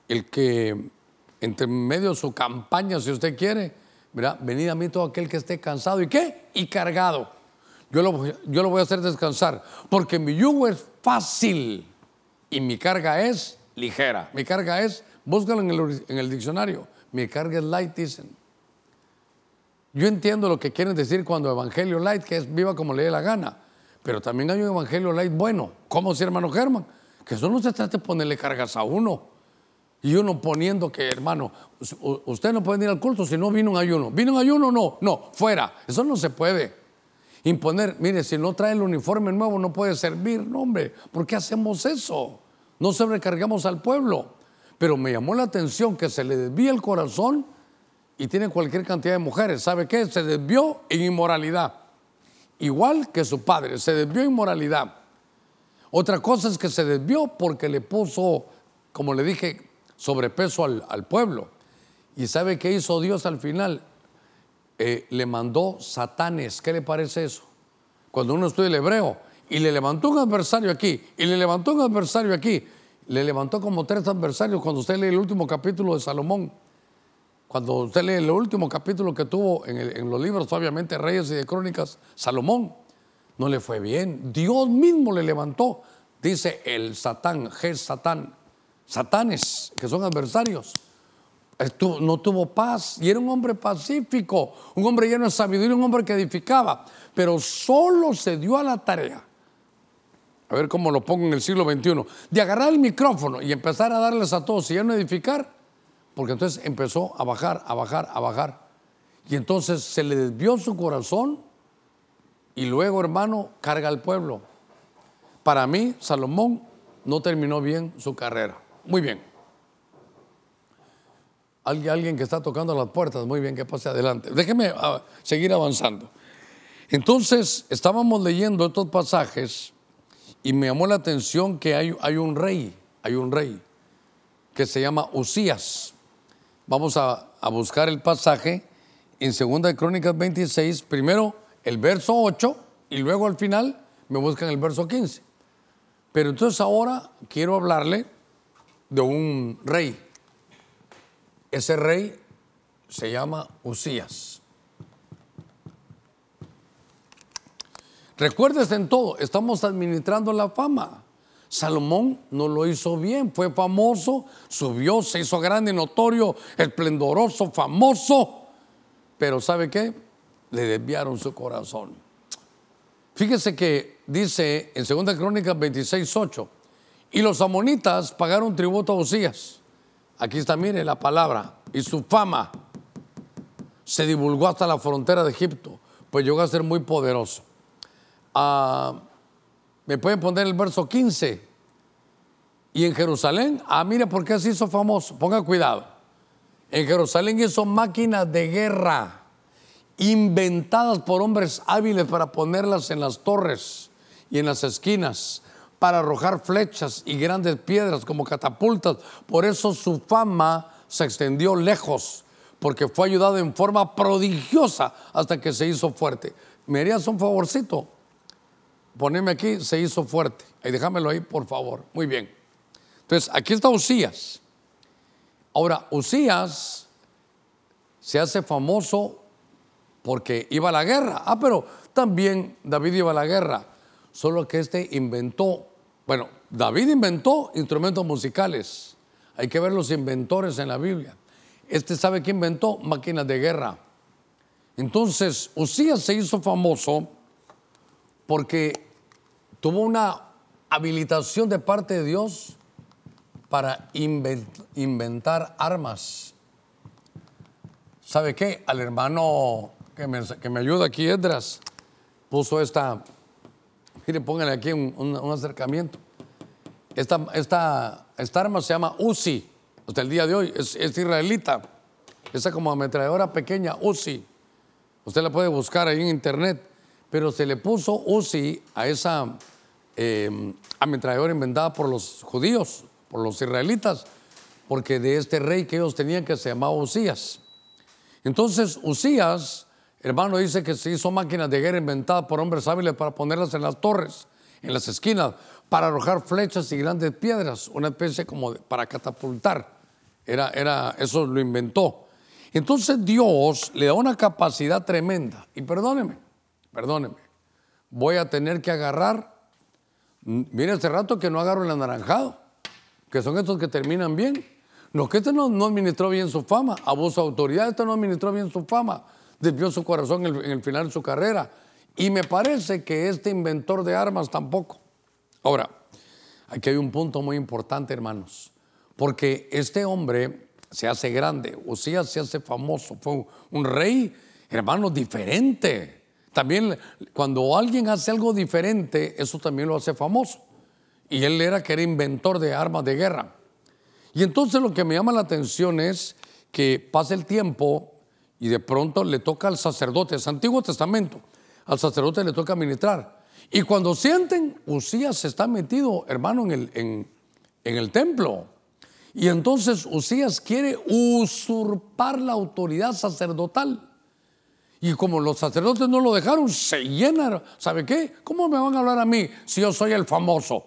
el que entre medio de su campaña, si usted quiere, ¿verdad? venid a mí todo aquel que esté cansado y qué? Y cargado. Yo lo, yo lo voy a hacer descansar, porque mi yugo es fácil y mi carga es ligera. Mi carga es, búscalo en el, en el diccionario, mi carga es light, dicen. Yo entiendo lo que quieren decir cuando evangelio light, que es viva como le dé la gana, pero también hay un evangelio light bueno. ¿Cómo si hermano Germán? Que eso no se trata de ponerle cargas a uno. Y uno poniendo que, hermano, usted no puede ir al culto si no vino un ayuno. ¿Vino un ayuno? No, no, fuera. Eso no se puede. Imponer, mire, si no trae el uniforme nuevo no puede servir. No, hombre, ¿por qué hacemos eso? No sobrecargamos al pueblo. Pero me llamó la atención que se le desvía el corazón y tiene cualquier cantidad de mujeres. ¿Sabe qué? Se desvió en inmoralidad. Igual que su padre, se desvió en inmoralidad. Otra cosa es que se desvió porque le puso, como le dije, sobrepeso al, pueblo. ¿Y sabe qué hizo Dios al final? Eh, le mandó satanes. ¿Qué le parece eso? Cuando uno estudia el hebreo y le levantó un adversario aquí y le levantó un adversario aquí, le levantó como tres adversarios cuando usted lee el último capítulo de Salomón. Cuando usted lee el último capítulo que tuvo en, en los libros, obviamente, Reyes y de Crónicas, Salomón, no le fue bien. Dios mismo le levantó. Dice el Satán, G Satán, satanes, que son adversarios. no tuvo paz y era un hombre pacífico, un hombre lleno de sabiduría, un hombre que edificaba, pero solo se dio a la tarea, a ver cómo lo pongo en el siglo XXI, de agarrar el micrófono y empezar a darles a todos y ya no edificar, porque entonces empezó a bajar, a bajar, a bajar. Y entonces se le desvió su corazón y luego, hermano, carga al pueblo. Para mí, Salomón no terminó bien su carrera. Muy bien. Alguien, que está tocando las puertas, muy bien, que pase adelante. Déjeme ah, seguir avanzando. Entonces, estábamos leyendo estos pasajes y me llamó la atención que hay, hay un rey, hay un rey que se llama Usías. Vamos a, a buscar el pasaje en 2 Crónicas 26, primero el verso 8 y luego al final me buscan el verso 15. Pero entonces ahora quiero hablarle de un rey. Ese rey se llama Usías. Recuérdese en todo, estamos administrando la fama. Salomón no lo hizo bien, fue famoso, subió, se hizo grande, notorio, esplendoroso, famoso pero ¿sabe qué? Le desviaron su corazón. Fíjese que dice en 2 Crónicas 26, 8, y los amonitas pagaron tributo a Usías. Aquí está, mire la palabra, y su fama se divulgó hasta la frontera de Egipto, pues llegó a ser muy poderoso. Ah, Me pueden poner el verso 15. Y en Jerusalén, ah, mire por qué se hizo famoso, ponga cuidado. En Jerusalén hizo máquinas de guerra inventadas por hombres hábiles para ponerlas en las torres y en las esquinas, para arrojar flechas y grandes piedras como catapultas. Por eso su fama se extendió lejos, porque fue ayudado en forma prodigiosa hasta que se hizo fuerte. ¿Me harías un favorcito? Poneme aquí, se hizo fuerte. Ahí déjamelo ahí, por favor. Muy bien. Entonces, aquí está Usías. Ahora, Usías se hace famoso porque iba a la guerra. Ah, pero también David iba a la guerra. Solo que este inventó, bueno, David inventó instrumentos musicales. Hay que ver los inventores en la Biblia. Este sabe que inventó máquinas de guerra. Entonces, Usías se hizo famoso porque tuvo una habilitación de parte de Dios para inventar armas. ¿Sabe qué? Al hermano que me, que me ayuda aquí, Edras, puso esta, mire, póngale aquí un, acercamiento. Esta, esta, esta, arma se llama Uzi, hasta el día de hoy, es, israelita. Esa como ametralladora pequeña, Uzi. Usted la puede buscar ahí en internet, pero se le puso Uzi a esa eh, ametralladora inventada por los judíos por los israelitas, porque de este rey que ellos tenían que se llamaba Usías. Entonces Usías, hermano, dice que se hizo máquinas de guerra inventadas por hombres hábiles para ponerlas en las torres, en las esquinas, para arrojar flechas y grandes piedras, una especie como para catapultar. Era, era, eso lo inventó. Entonces Dios le da una capacidad tremenda. Y perdóneme, perdóneme, voy a tener que agarrar, mire hace rato que no agarro el anaranjado que son estos que terminan bien. No, que este no, administró bien su fama, abuso de autoridad, este no administró bien su fama, desvió su corazón en el, final de su carrera. Y me parece que este inventor de armas tampoco. Ahora, aquí hay un punto muy importante, hermanos, porque este hombre se hace grande, o sea, se hace famoso, fue un rey, hermano, diferente. También cuando alguien hace algo diferente, eso también lo hace famoso y él era que era inventor de armas de guerra. Y entonces lo que me llama la atención es que pasa el tiempo y de pronto le toca al sacerdote, es Antiguo Testamento, al sacerdote le toca ministrar. Y cuando sienten, Usías está metido, hermano, en el, en, en el templo. Y entonces Usías quiere usurpar la autoridad sacerdotal. Y como los sacerdotes no lo dejaron, se llena. ¿Sabe qué? ¿Cómo me van a hablar a mí si yo soy el famoso?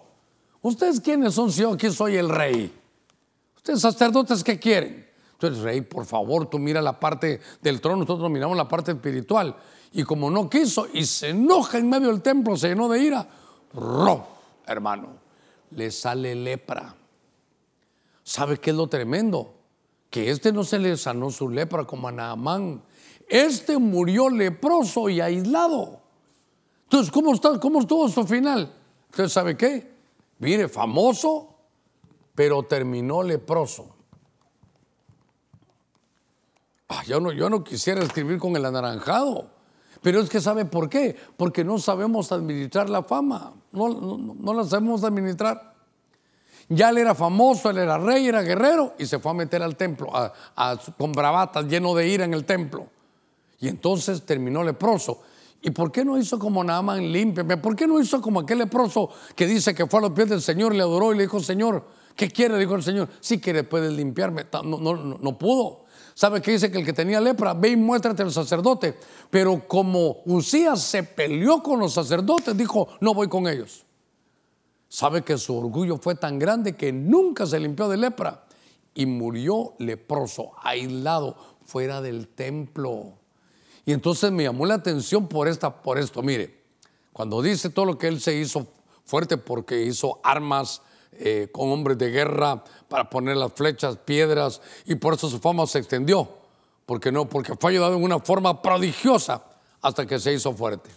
¿Ustedes quiénes son si yo aquí soy el rey? ¿Ustedes sacerdotes qué quieren? Entonces, rey, por favor, tú mira la parte del trono, nosotros miramos la parte espiritual. Y como no quiso y se enoja en medio del templo, se llenó de ira, ¡ro! hermano, le sale lepra. ¿Sabe qué es lo tremendo? Que este no se le sanó su lepra como a Naamán. Este murió leproso y aislado. Entonces, ¿cómo, está, cómo estuvo su final? Entonces, ¿sabe qué? Mire, famoso, pero terminó leproso. Ah, yo, no, yo no quisiera escribir con el anaranjado, pero es que ¿sabe por qué? Porque no sabemos administrar la fama, no, no, no la sabemos administrar. Ya él era famoso, él era rey, era guerrero y se fue a meter al templo con bravatas, lleno de ira en el templo. Y entonces terminó leproso. ¿Y por qué no hizo como Naaman, límpiame? ¿Por qué no hizo como aquel leproso que dice que fue a los pies del Señor, le adoró y le dijo, Señor, ¿qué quiere? Dijo el Señor, si quiere puedes limpiarme. No, no, no, pudo. ¿Sabe qué dice? Que el que tenía lepra, ve y muéstrate al sacerdote. Pero como Usías se peleó con los sacerdotes, dijo, no voy con ellos. ¿Sabe que su orgullo fue tan grande que nunca se limpió de lepra? Y murió leproso, aislado, fuera del templo. Y entonces me llamó la atención por, esta, por esto. Mire, cuando dice todo lo que él se hizo fuerte porque hizo armas eh, con hombres de guerra para poner las flechas, piedras, y por eso su fama se extendió. Porque no, porque fue ayudado en una forma prodigiosa hasta que se hizo fuerte.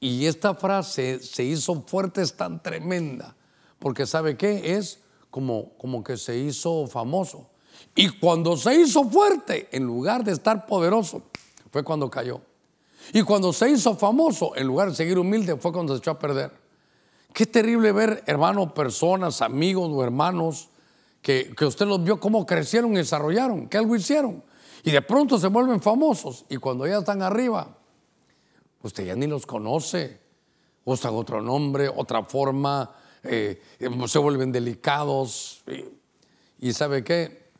Y esta frase se hizo fuerte es tan tremenda, porque ¿sabe qué? Es como, como que se hizo famoso. Y cuando se hizo fuerte, en lugar de estar poderoso, fue cuando cayó. Y cuando se hizo famoso, en lugar de seguir humilde, fue cuando se echó a perder. Qué terrible ver, hermanos, personas, amigos o hermanos, que, que usted los vio cómo crecieron y desarrollaron, que algo hicieron. Y de pronto se vuelven famosos. Y cuando ya están arriba, usted ya ni los conoce. Usan otro nombre, otra forma, eh, se vuelven delicados. y sabe qué?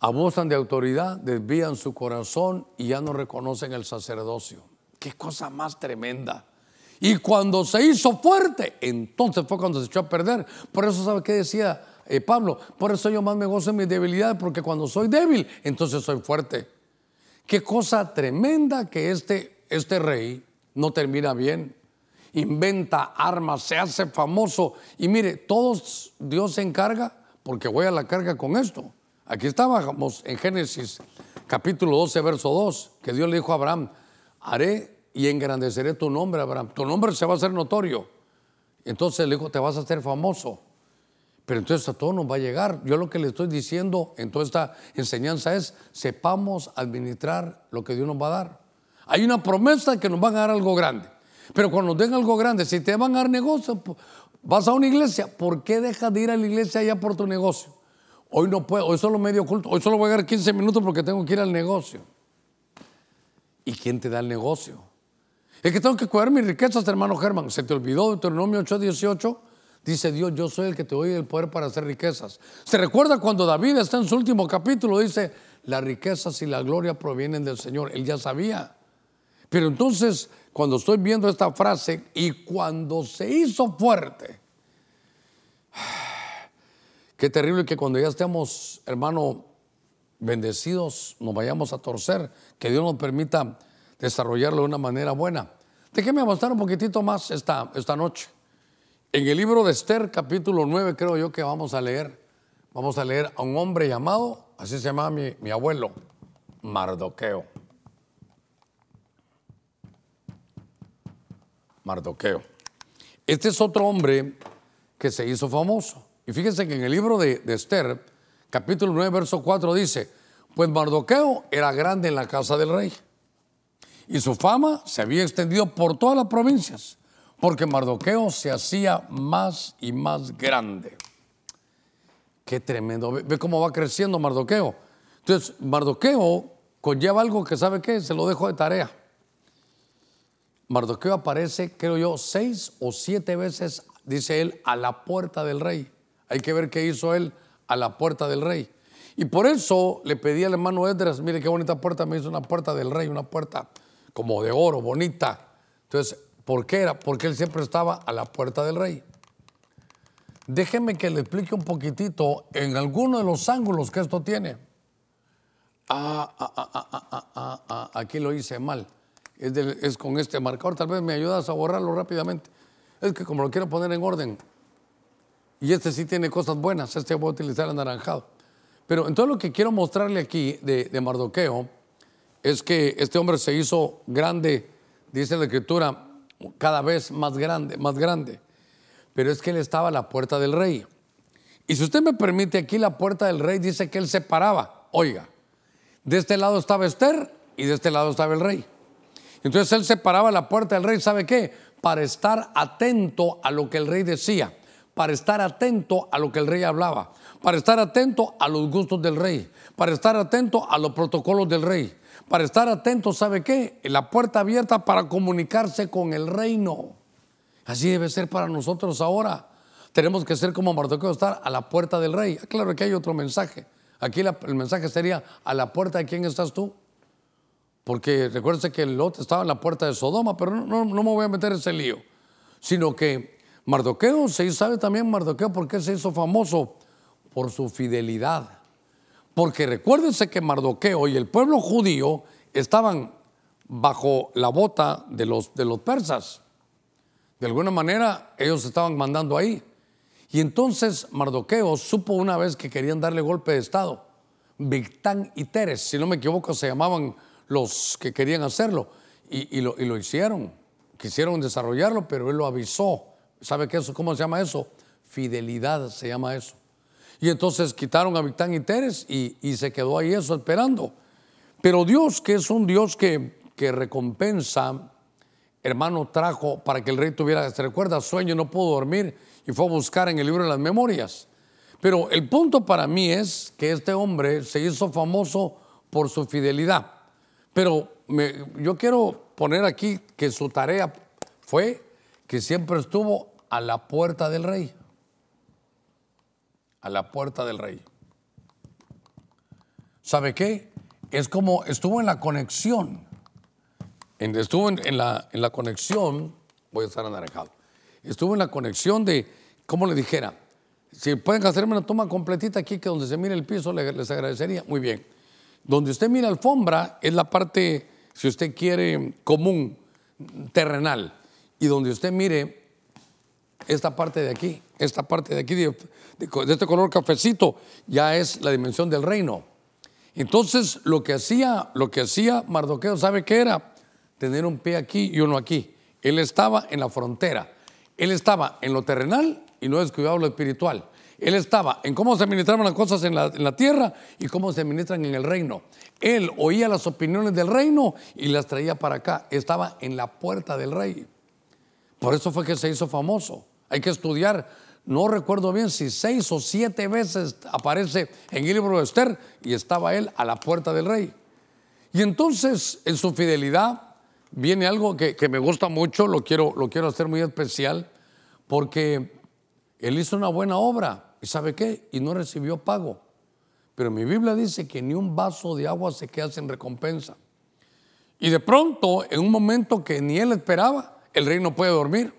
abusan de autoridad, desvían su corazón y ya no reconocen el sacerdocio. Qué cosa más tremenda. Y cuando se hizo fuerte, entonces fue cuando se echó a perder. Por eso, ¿sabe qué decía eh, Pablo? Por eso yo más me gozo en mis debilidades, porque cuando soy débil, entonces soy fuerte. Qué cosa tremenda que este, este rey no termina bien. Inventa armas, se hace famoso. Y mire, todos Dios se encarga, porque voy a la carga con esto Aquí estábamos en Génesis capítulo 12, verso 2, que Dios le dijo a Abraham, haré y engrandeceré tu nombre, Abraham. Tu nombre se va a hacer notorio. Entonces le dijo, te vas a hacer famoso. Pero entonces a todo nos va a llegar. Yo lo que le estoy diciendo en toda esta enseñanza es, sepamos administrar lo que Dios nos va a dar. Hay una promesa que nos van a dar algo grande. Pero cuando nos den algo grande, si te van a dar negocio, vas a una iglesia, ¿por qué dejas de ir a la iglesia allá por tu negocio? Hoy no puedo, hoy solo medio culto, hoy solo voy a dar 15 minutos porque tengo que ir al negocio. ¿Y quién te da el negocio? Es que tengo que cuidar mis riquezas, hermano Germán. ¿Se te olvidó Deuteronomio 8:18? Dice Dios, yo soy el que te doy el poder para hacer riquezas. ¿Se recuerda cuando David está en su último capítulo? Dice, las riquezas y la gloria provienen del Señor. Él ya sabía. Pero entonces, cuando estoy viendo esta frase, y cuando se hizo fuerte, Qué terrible que cuando ya estemos, hermano, bendecidos, nos vayamos a torcer, que Dios nos permita desarrollarlo de una manera buena. Déjeme avanzar un poquitito más esta, esta noche. En el libro de Esther, capítulo 9, creo yo que vamos a leer, vamos a leer a un hombre llamado, así se llamaba mi, mi abuelo, Mardoqueo. Mardoqueo. Este es otro hombre que se hizo famoso. Y fíjense que en el libro de, Esther, capítulo 9, verso 4 dice, pues Mardoqueo era grande en la casa del rey. Y su fama se había extendido por todas las provincias, porque Mardoqueo se hacía más y más grande. Qué tremendo. Ve, cómo va creciendo Mardoqueo. Entonces, Mardoqueo conlleva algo que sabe qué, se lo dejo de tarea. Mardoqueo aparece, creo yo, seis o siete veces, dice él, a la puerta del rey. Hay que ver qué hizo él a la puerta del rey. Y por eso le pedí al hermano Edras, mire qué bonita puerta, me hizo una puerta del rey, una puerta como de oro, bonita. Entonces, ¿por qué era? Porque él siempre estaba a la puerta del rey. Déjeme que le explique un poquitito en alguno de los ángulos que esto tiene. Ah, ah, ah, aquí lo hice mal. Es, con este marcador. Tal vez me ayudas a borrarlo rápidamente. Es que como lo quiero poner en orden, y este sí tiene cosas buenas, este voy a utilizar anaranjado. Pero entonces lo que quiero mostrarle aquí de, Mardoqueo es que este hombre se hizo grande, dice la escritura, cada vez más grande, más grande. Pero es que él estaba a la puerta del rey. Y si usted me permite, aquí la puerta del rey dice que él se paraba. Oiga, de este lado estaba Esther y de este lado estaba el rey. Entonces él se paraba a la puerta del rey, ¿sabe qué? Para estar atento a lo que el rey decía para estar atento a lo que el rey hablaba, para estar atento a los gustos del rey, para estar atento a los protocolos del rey, para estar atento, ¿sabe qué? La puerta abierta para comunicarse con el reino. Así debe ser para nosotros ahora. Tenemos que ser como Mardoqueo, estar a la puerta del rey. Ah, claro que hay otro mensaje. Aquí el mensaje sería, ¿a la puerta de quién estás tú? Porque recuérdense que Lot estaba en la puerta de Sodoma, pero no, no, me voy a meter en ese lío. Sino que Mardoqueo, se sabe también Mardoqueo por qué se hizo famoso, por su fidelidad. Porque recuérdense que Mardoqueo y el pueblo judío estaban bajo la bota de los, de los persas. De alguna manera ellos estaban mandando ahí. Y entonces Mardoqueo supo una vez que querían darle golpe de Estado. Victán y Teres, si no me equivoco, se llamaban los que querían hacerlo. Y, lo, y lo, hicieron. Quisieron desarrollarlo, pero él lo avisó. ¿Sabe qué eso? ¿Cómo se llama eso? Fidelidad se llama eso. Y entonces quitaron a Victán y Teres y, se quedó ahí eso esperando. Pero Dios, que es un Dios que, recompensa, hermano, trajo para que el rey tuviera, se recuerda, sueño, no pudo dormir y fue a buscar en el libro de las memorias. Pero el punto para mí es que este hombre se hizo famoso por su fidelidad. Pero yo quiero poner aquí que su tarea fue que siempre estuvo a la puerta del rey a la puerta del rey. ¿Sabe qué? Es como estuvo en la conexión. estuvo en, la, conexión, voy a estar anaranjado. Estuvo en la conexión de, ¿cómo le dijera? Si pueden hacerme una toma completita aquí, que donde se mire el piso, les agradecería. Muy bien. Donde usted mira alfombra es la parte, si usted quiere, común, terrenal. Y donde usted mire esta parte de aquí, esta parte de aquí, de, este color cafecito, ya es la dimensión del reino. Entonces, lo que hacía, lo que hacía Mardoqueo, ¿sabe qué era? Tener un pie aquí y uno aquí. Él estaba en la frontera. Él estaba en lo terrenal y no descuidaba lo espiritual. Él estaba en cómo se administraban las cosas en la, en la, tierra y cómo se administran en el reino. Él oía las opiniones del reino y las traía para acá. Estaba en la puerta del rey. Por eso fue que se hizo famoso. Hay que estudiar. No recuerdo bien si seis o siete veces aparece en el libro de Esther y estaba él a la puerta del rey. Y entonces en su fidelidad viene algo que, me gusta mucho, lo quiero, lo quiero hacer muy especial, porque él hizo una buena obra. ¿Y sabe qué? Y no recibió pago. Pero mi Biblia dice que ni un vaso de agua se queda sin recompensa. Y de pronto, en un momento que ni él esperaba, el rey no puede dormir.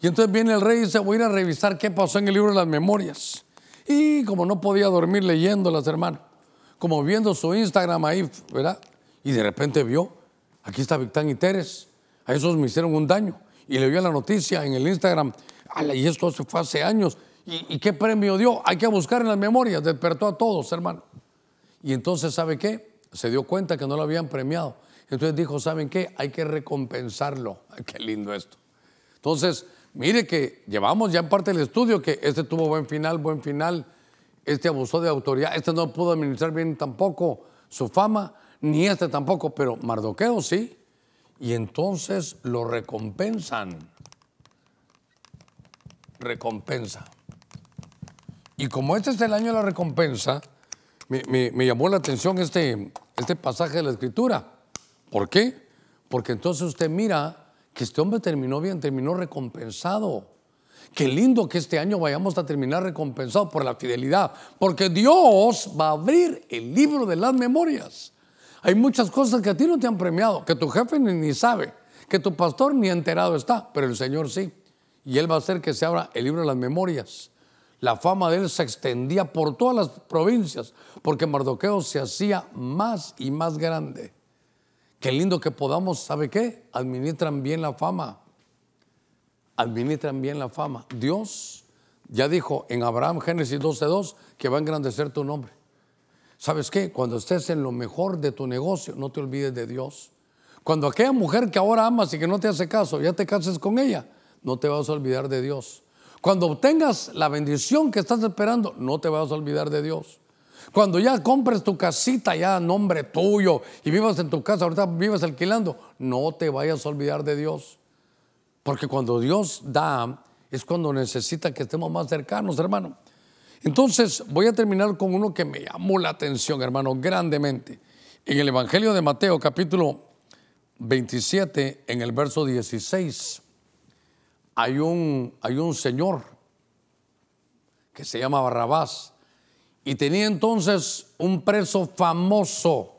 Y entonces viene el rey y dice, voy a ir a revisar qué pasó en el libro de las memorias. Y como no podía dormir leyéndolas, hermano, como viendo su Instagram ahí, ¿verdad? Y de repente vio, aquí está Victán y Teres, a esos me hicieron un daño. Y le vio la noticia en el Instagram, y esto fue hace años. ¿Y, ¿Y qué premio dio? Hay que buscar en las memorias, despertó a todos, hermano. Y entonces, ¿sabe qué? Se dio cuenta que no lo habían premiado. Entonces dijo, ¿saben qué? Hay que recompensarlo. qué lindo esto. Entonces, Mire que llevamos ya en parte del estudio que este tuvo buen final, buen final, este abusó de autoridad, este no pudo administrar bien tampoco su fama, ni este tampoco, pero Mardoqueo sí. Y entonces lo recompensan. Recompensa. Y como este es el año de la recompensa, me, llamó la atención este, este pasaje de la escritura. ¿Por qué? Porque entonces usted mira que este hombre terminó bien, terminó recompensado. Qué lindo que este año vayamos a terminar recompensado por la fidelidad, porque Dios va a abrir el libro de las memorias. Hay muchas cosas que a ti no te han premiado, que tu jefe ni, sabe, que tu pastor ni enterado está, pero el Señor sí. Y Él va a hacer que se abra el libro de las memorias. La fama de Él se extendía por todas las provincias, porque Mardoqueo se hacía más y más grande. Qué lindo que podamos, ¿sabe qué? Administran bien la fama. Administran bien la fama. Dios ya dijo en Abraham, Génesis 12:2, que va a engrandecer tu nombre. ¿Sabes qué? Cuando estés en lo mejor de tu negocio, no te olvides de Dios. Cuando aquella mujer que ahora amas y que no te hace caso, ya te cases con ella, no te vas a olvidar de Dios. Cuando obtengas la bendición que estás esperando, no te vas a olvidar de Dios. Cuando ya compres tu casita ya a nombre tuyo y vivas en tu casa, ahorita vivas alquilando, no te vayas a olvidar de Dios. Porque cuando Dios da, es cuando necesita que estemos más cercanos, hermano. Entonces, voy a terminar con uno que me llamó la atención, hermano, grandemente. En el Evangelio de Mateo, capítulo 27, en el verso 16, hay un, hay un señor que se llama Barrabás y tenía entonces un preso famoso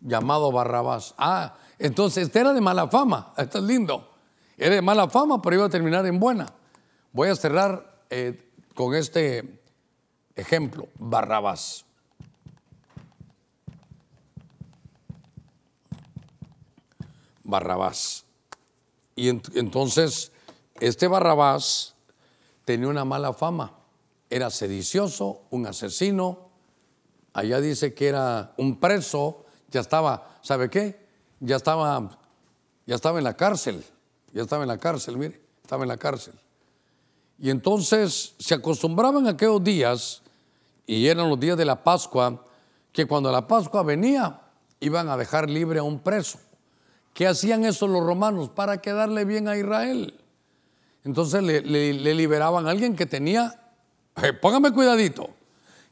llamado Barrabás. Ah, entonces este era de mala fama, esto es lindo. Era de mala fama, pero iba a terminar en buena. Voy a cerrar eh, con este ejemplo, Barrabás. Barrabás. Y entonces, este Barrabás tenía una mala fama. Era sedicioso, un asesino. Allá dice que era un preso. Ya estaba, ¿sabe qué? Ya estaba, ya estaba en la cárcel. Ya estaba en la cárcel, mire, estaba en la cárcel. Y entonces se acostumbraban aquellos días, y eran los días de la Pascua, que cuando la Pascua venía, iban a dejar libre a un preso. ¿Qué hacían eso los romanos? Para quedarle bien a Israel. Entonces le, liberaban a alguien que tenía, póngame cuidadito,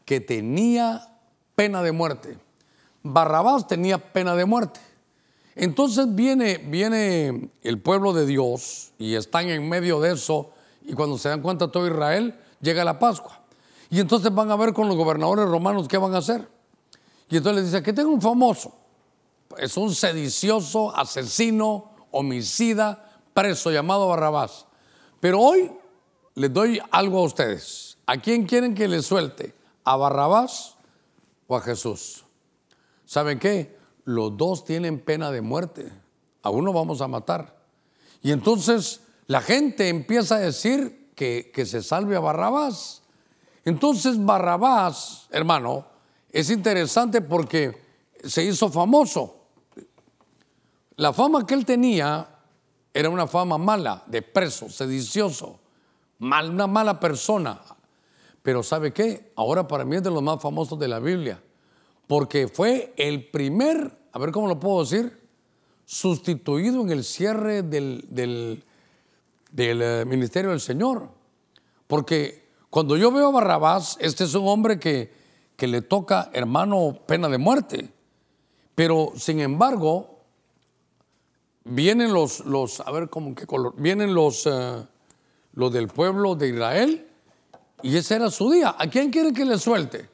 que tenía pena de muerte. Barrabás tenía pena de muerte. Entonces viene, viene el pueblo de Dios y están en medio de eso y cuando se dan cuenta todo Israel, llega la Pascua. Y entonces van a ver con los gobernadores romanos qué van a hacer. Y entonces les dice, que tengo un famoso es un sedicioso, asesino, homicida, preso llamado Barrabás. Pero hoy les doy algo a ustedes. ¿A quién quieren que les suelte? ¿A Barrabás o a Jesús? ¿Saben qué? Los dos tienen pena de muerte. A uno vamos a matar. Y entonces la gente empieza a decir que, que se salve a Barrabás. Entonces Barrabás, hermano, es interesante porque se hizo famoso. La fama que él tenía era una fama mala, de preso, sedicioso, mal, una mala persona. Pero ¿sabe qué? Ahora para mí es de los más famosos de la Biblia, porque fue el primer, a ver cómo lo puedo decir, sustituido en el cierre del, del, eh, ministerio del Señor. Porque cuando yo veo a Barrabás, este es un hombre que, que le toca, hermano, pena de muerte. Pero sin embargo, vienen los, los a ver cómo qué color, vienen los, eh, los del pueblo de Israel y ese era su día. ¿A quién quieren que le suelte?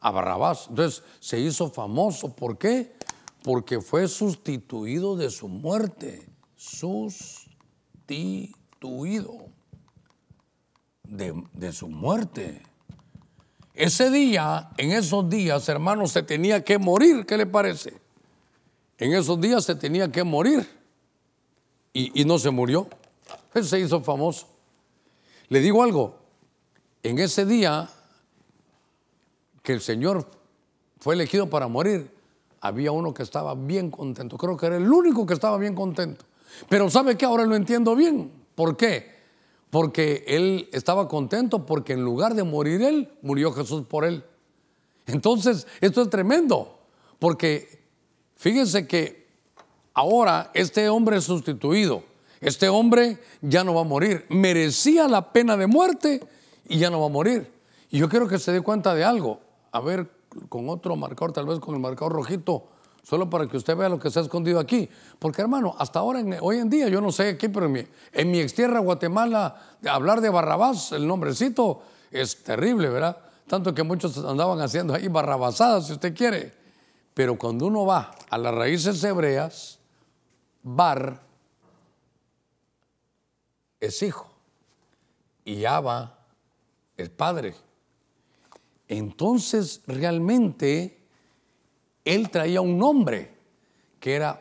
A Barrabás. Entonces se hizo famoso. ¿Por qué? Porque fue sustituido de su muerte. Sustituido de, su muerte. Ese día, en esos días, hermanos, se tenía que morir. ¿Qué le parece? En esos días se tenía que morir y, no se murió. Él se hizo famoso. Le digo algo, en ese día que el Señor fue elegido para morir, había uno que estaba bien contento. Creo que era el único que estaba bien contento. Pero ¿sabe qué? Ahora lo entiendo bien. ¿Por qué? Porque él estaba contento porque en lugar de morir él, murió Jesús por él. Entonces, esto es tremendo. Porque fíjense que Ahora este hombre es sustituido. Este hombre ya no va a morir. Merecía la pena de muerte y ya no va a morir. Y yo quiero que se dé cuenta de algo. A ver, con otro marcador, tal vez con el marcador rojito, solo para que usted vea lo que se ha escondido aquí. Porque hermano, hasta ahora, hoy en día, yo no sé aquí, pero en mi, en mi extierra, Guatemala, hablar de Barrabás, el nombrecito, es terrible, ¿verdad? Tanto que muchos andaban haciendo ahí barrabasadas, si usted quiere. Pero cuando uno va a las raíces hebreas, Bar es hijo y Abba es padre. Entonces realmente él traía un nombre que era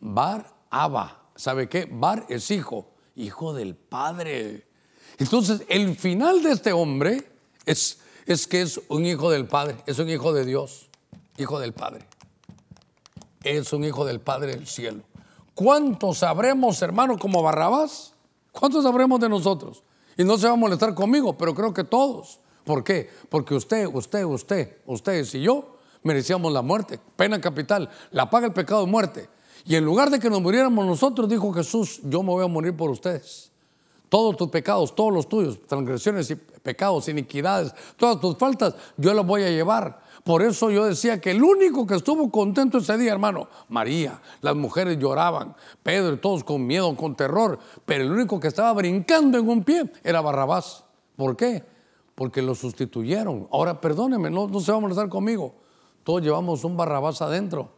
Bar Abba. ¿Sabe qué? Bar es hijo, hijo del padre. Entonces el final de este hombre es, es que es un hijo del padre, es un hijo de Dios, hijo del padre. Es un hijo del Padre del cielo. ¿Cuántos sabremos, hermano, como Barrabás? ¿Cuántos sabremos de nosotros? Y no se va a molestar conmigo, pero creo que todos. ¿Por qué? Porque usted, usted, usted, ustedes y yo merecíamos la muerte, pena capital, la paga el pecado de muerte. Y en lugar de que nos muriéramos nosotros, dijo Jesús, yo me voy a morir por ustedes. todos tus pecados, todos los tuyos, transgresiones y pecados, iniquidades, todas tus faltas, yo las voy a llevar. Por eso yo decía que el único que estuvo contento ese día, hermano, María, las mujeres lloraban, Pedro todos con miedo, con terror, pero el único que estaba brincando en un pie era Barrabás. ¿Por qué? Porque lo sustituyeron. Ahora, perdóneme, no, no se va a molestar conmigo. Todos llevamos un Barrabás adentro.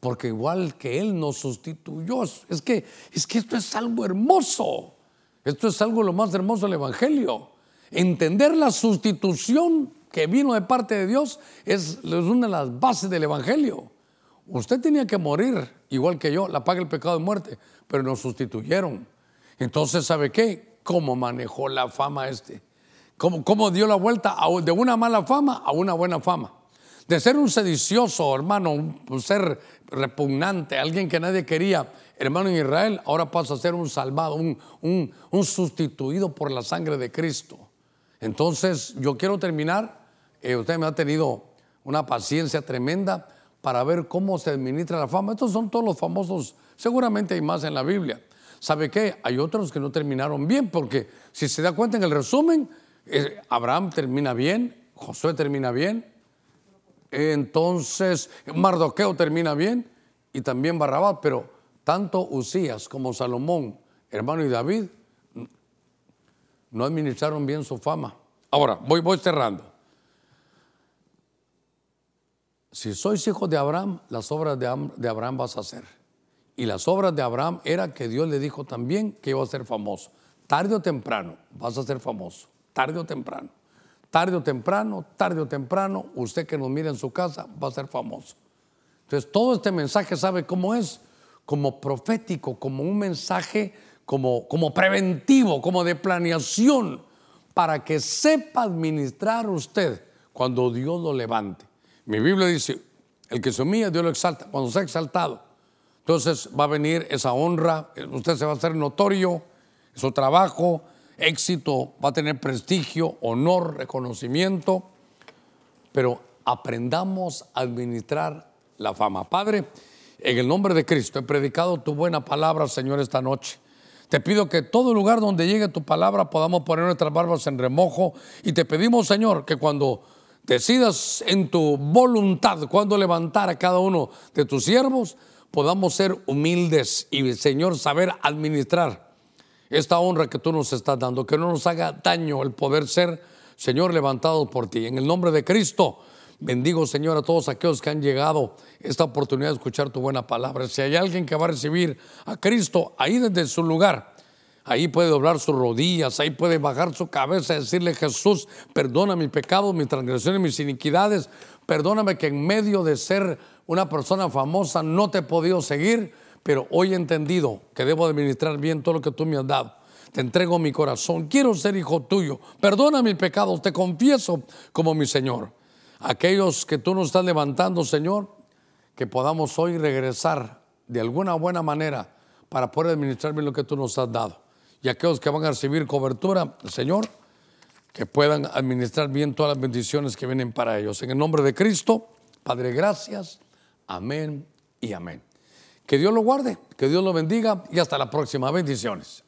Porque igual que Él nos sustituyó. Es que, es que esto es algo hermoso. Esto es algo lo más hermoso del Evangelio. Entender la sustitución que vino de parte de Dios es, una de las bases del Evangelio. Usted tenía que morir, igual que yo, la paga el pecado de muerte, pero nos sustituyeron. Entonces, ¿sabe qué? ¿Cómo manejó la fama este? ¿Cómo, cómo dio la vuelta de una mala fama a una buena fama? De ser un sedicioso, hermano, un ser repugnante, alguien que nadie quería, hermano en Israel, ahora pasa a ser un salvado, un, un sustituido por la sangre de Cristo. Entonces, yo quiero terminar eh, usted me ha tenido una paciencia tremenda para ver cómo se administra la fama. Estos son todos los famosos, seguramente hay más en la Biblia. ¿Sabe qué? Hay otros que no terminaron bien, porque si se da cuenta en el resumen, eh, Abraham termina bien, Josué termina bien, entonces Mardoqueo termina bien y también Barrabás, pero tanto Usías como Salomón, hermano y David, no administraron bien su fama. Ahora, voy, voy cerrando. Si sois hijos de Abraham, las obras de, Abraham vas a hacer. Y las obras de Abraham era que Dios le dijo también que iba a ser famoso. Tarde o temprano vas a ser famoso. Tarde o temprano. Tarde o temprano, tarde o temprano, usted que nos mira en su casa va a ser famoso. Entonces, todo este mensaje, ¿sabe cómo es? Como profético, como un mensaje, como, como preventivo, como de planeación, para que sepa administrar usted cuando Dios lo levante. Mi Biblia dice, el que se humilla, Dios lo exalta. Cuando sea exaltado, entonces va a venir esa honra, usted se va a hacer notorio, su trabajo, éxito, va a tener prestigio, honor, reconocimiento, pero aprendamos a administrar la fama. Padre, en el nombre de Cristo he predicado tu buena palabra, Señor, esta noche. Te pido que todo lugar donde llegue tu palabra podamos poner nuestras barbas en remojo y te pedimos, Señor, que cuando decidas en tu voluntad cuando levantar a cada uno de tus siervos, podamos ser humildes y, Señor, saber administrar esta honra que tú nos estás dando, que no nos haga daño el poder ser, Señor, levantados por ti. En el nombre de Cristo, bendigo, Señor, a todos aquellos que han llegado esta oportunidad de escuchar tu buena palabra. Si hay alguien que va a recibir a Cristo ahí desde su lugar, Ahí puede doblar sus rodillas, ahí puede bajar su cabeza y decirle, Jesús, perdona mis pecados, mis transgresiones, mis iniquidades. Perdóname que en medio de ser una persona famosa no te he podido seguir, pero hoy he entendido que debo administrar bien todo lo que tú me has dado. Te entrego mi corazón, quiero ser hijo tuyo. Perdona mis pecados, te confieso como mi Señor. Aquellos que tú nos estás levantando, Señor, que podamos hoy regresar de alguna buena manera para poder administrar bien lo que tú nos has dado y aquellos que van a recibir cobertura, Señor, que puedan administrar bien todas las bendiciones que vienen para ellos. En el nombre de Cristo, Padre, gracias. Amén y amén. Que Dios lo guarde, que Dios lo bendiga y hasta la próxima. Bendiciones.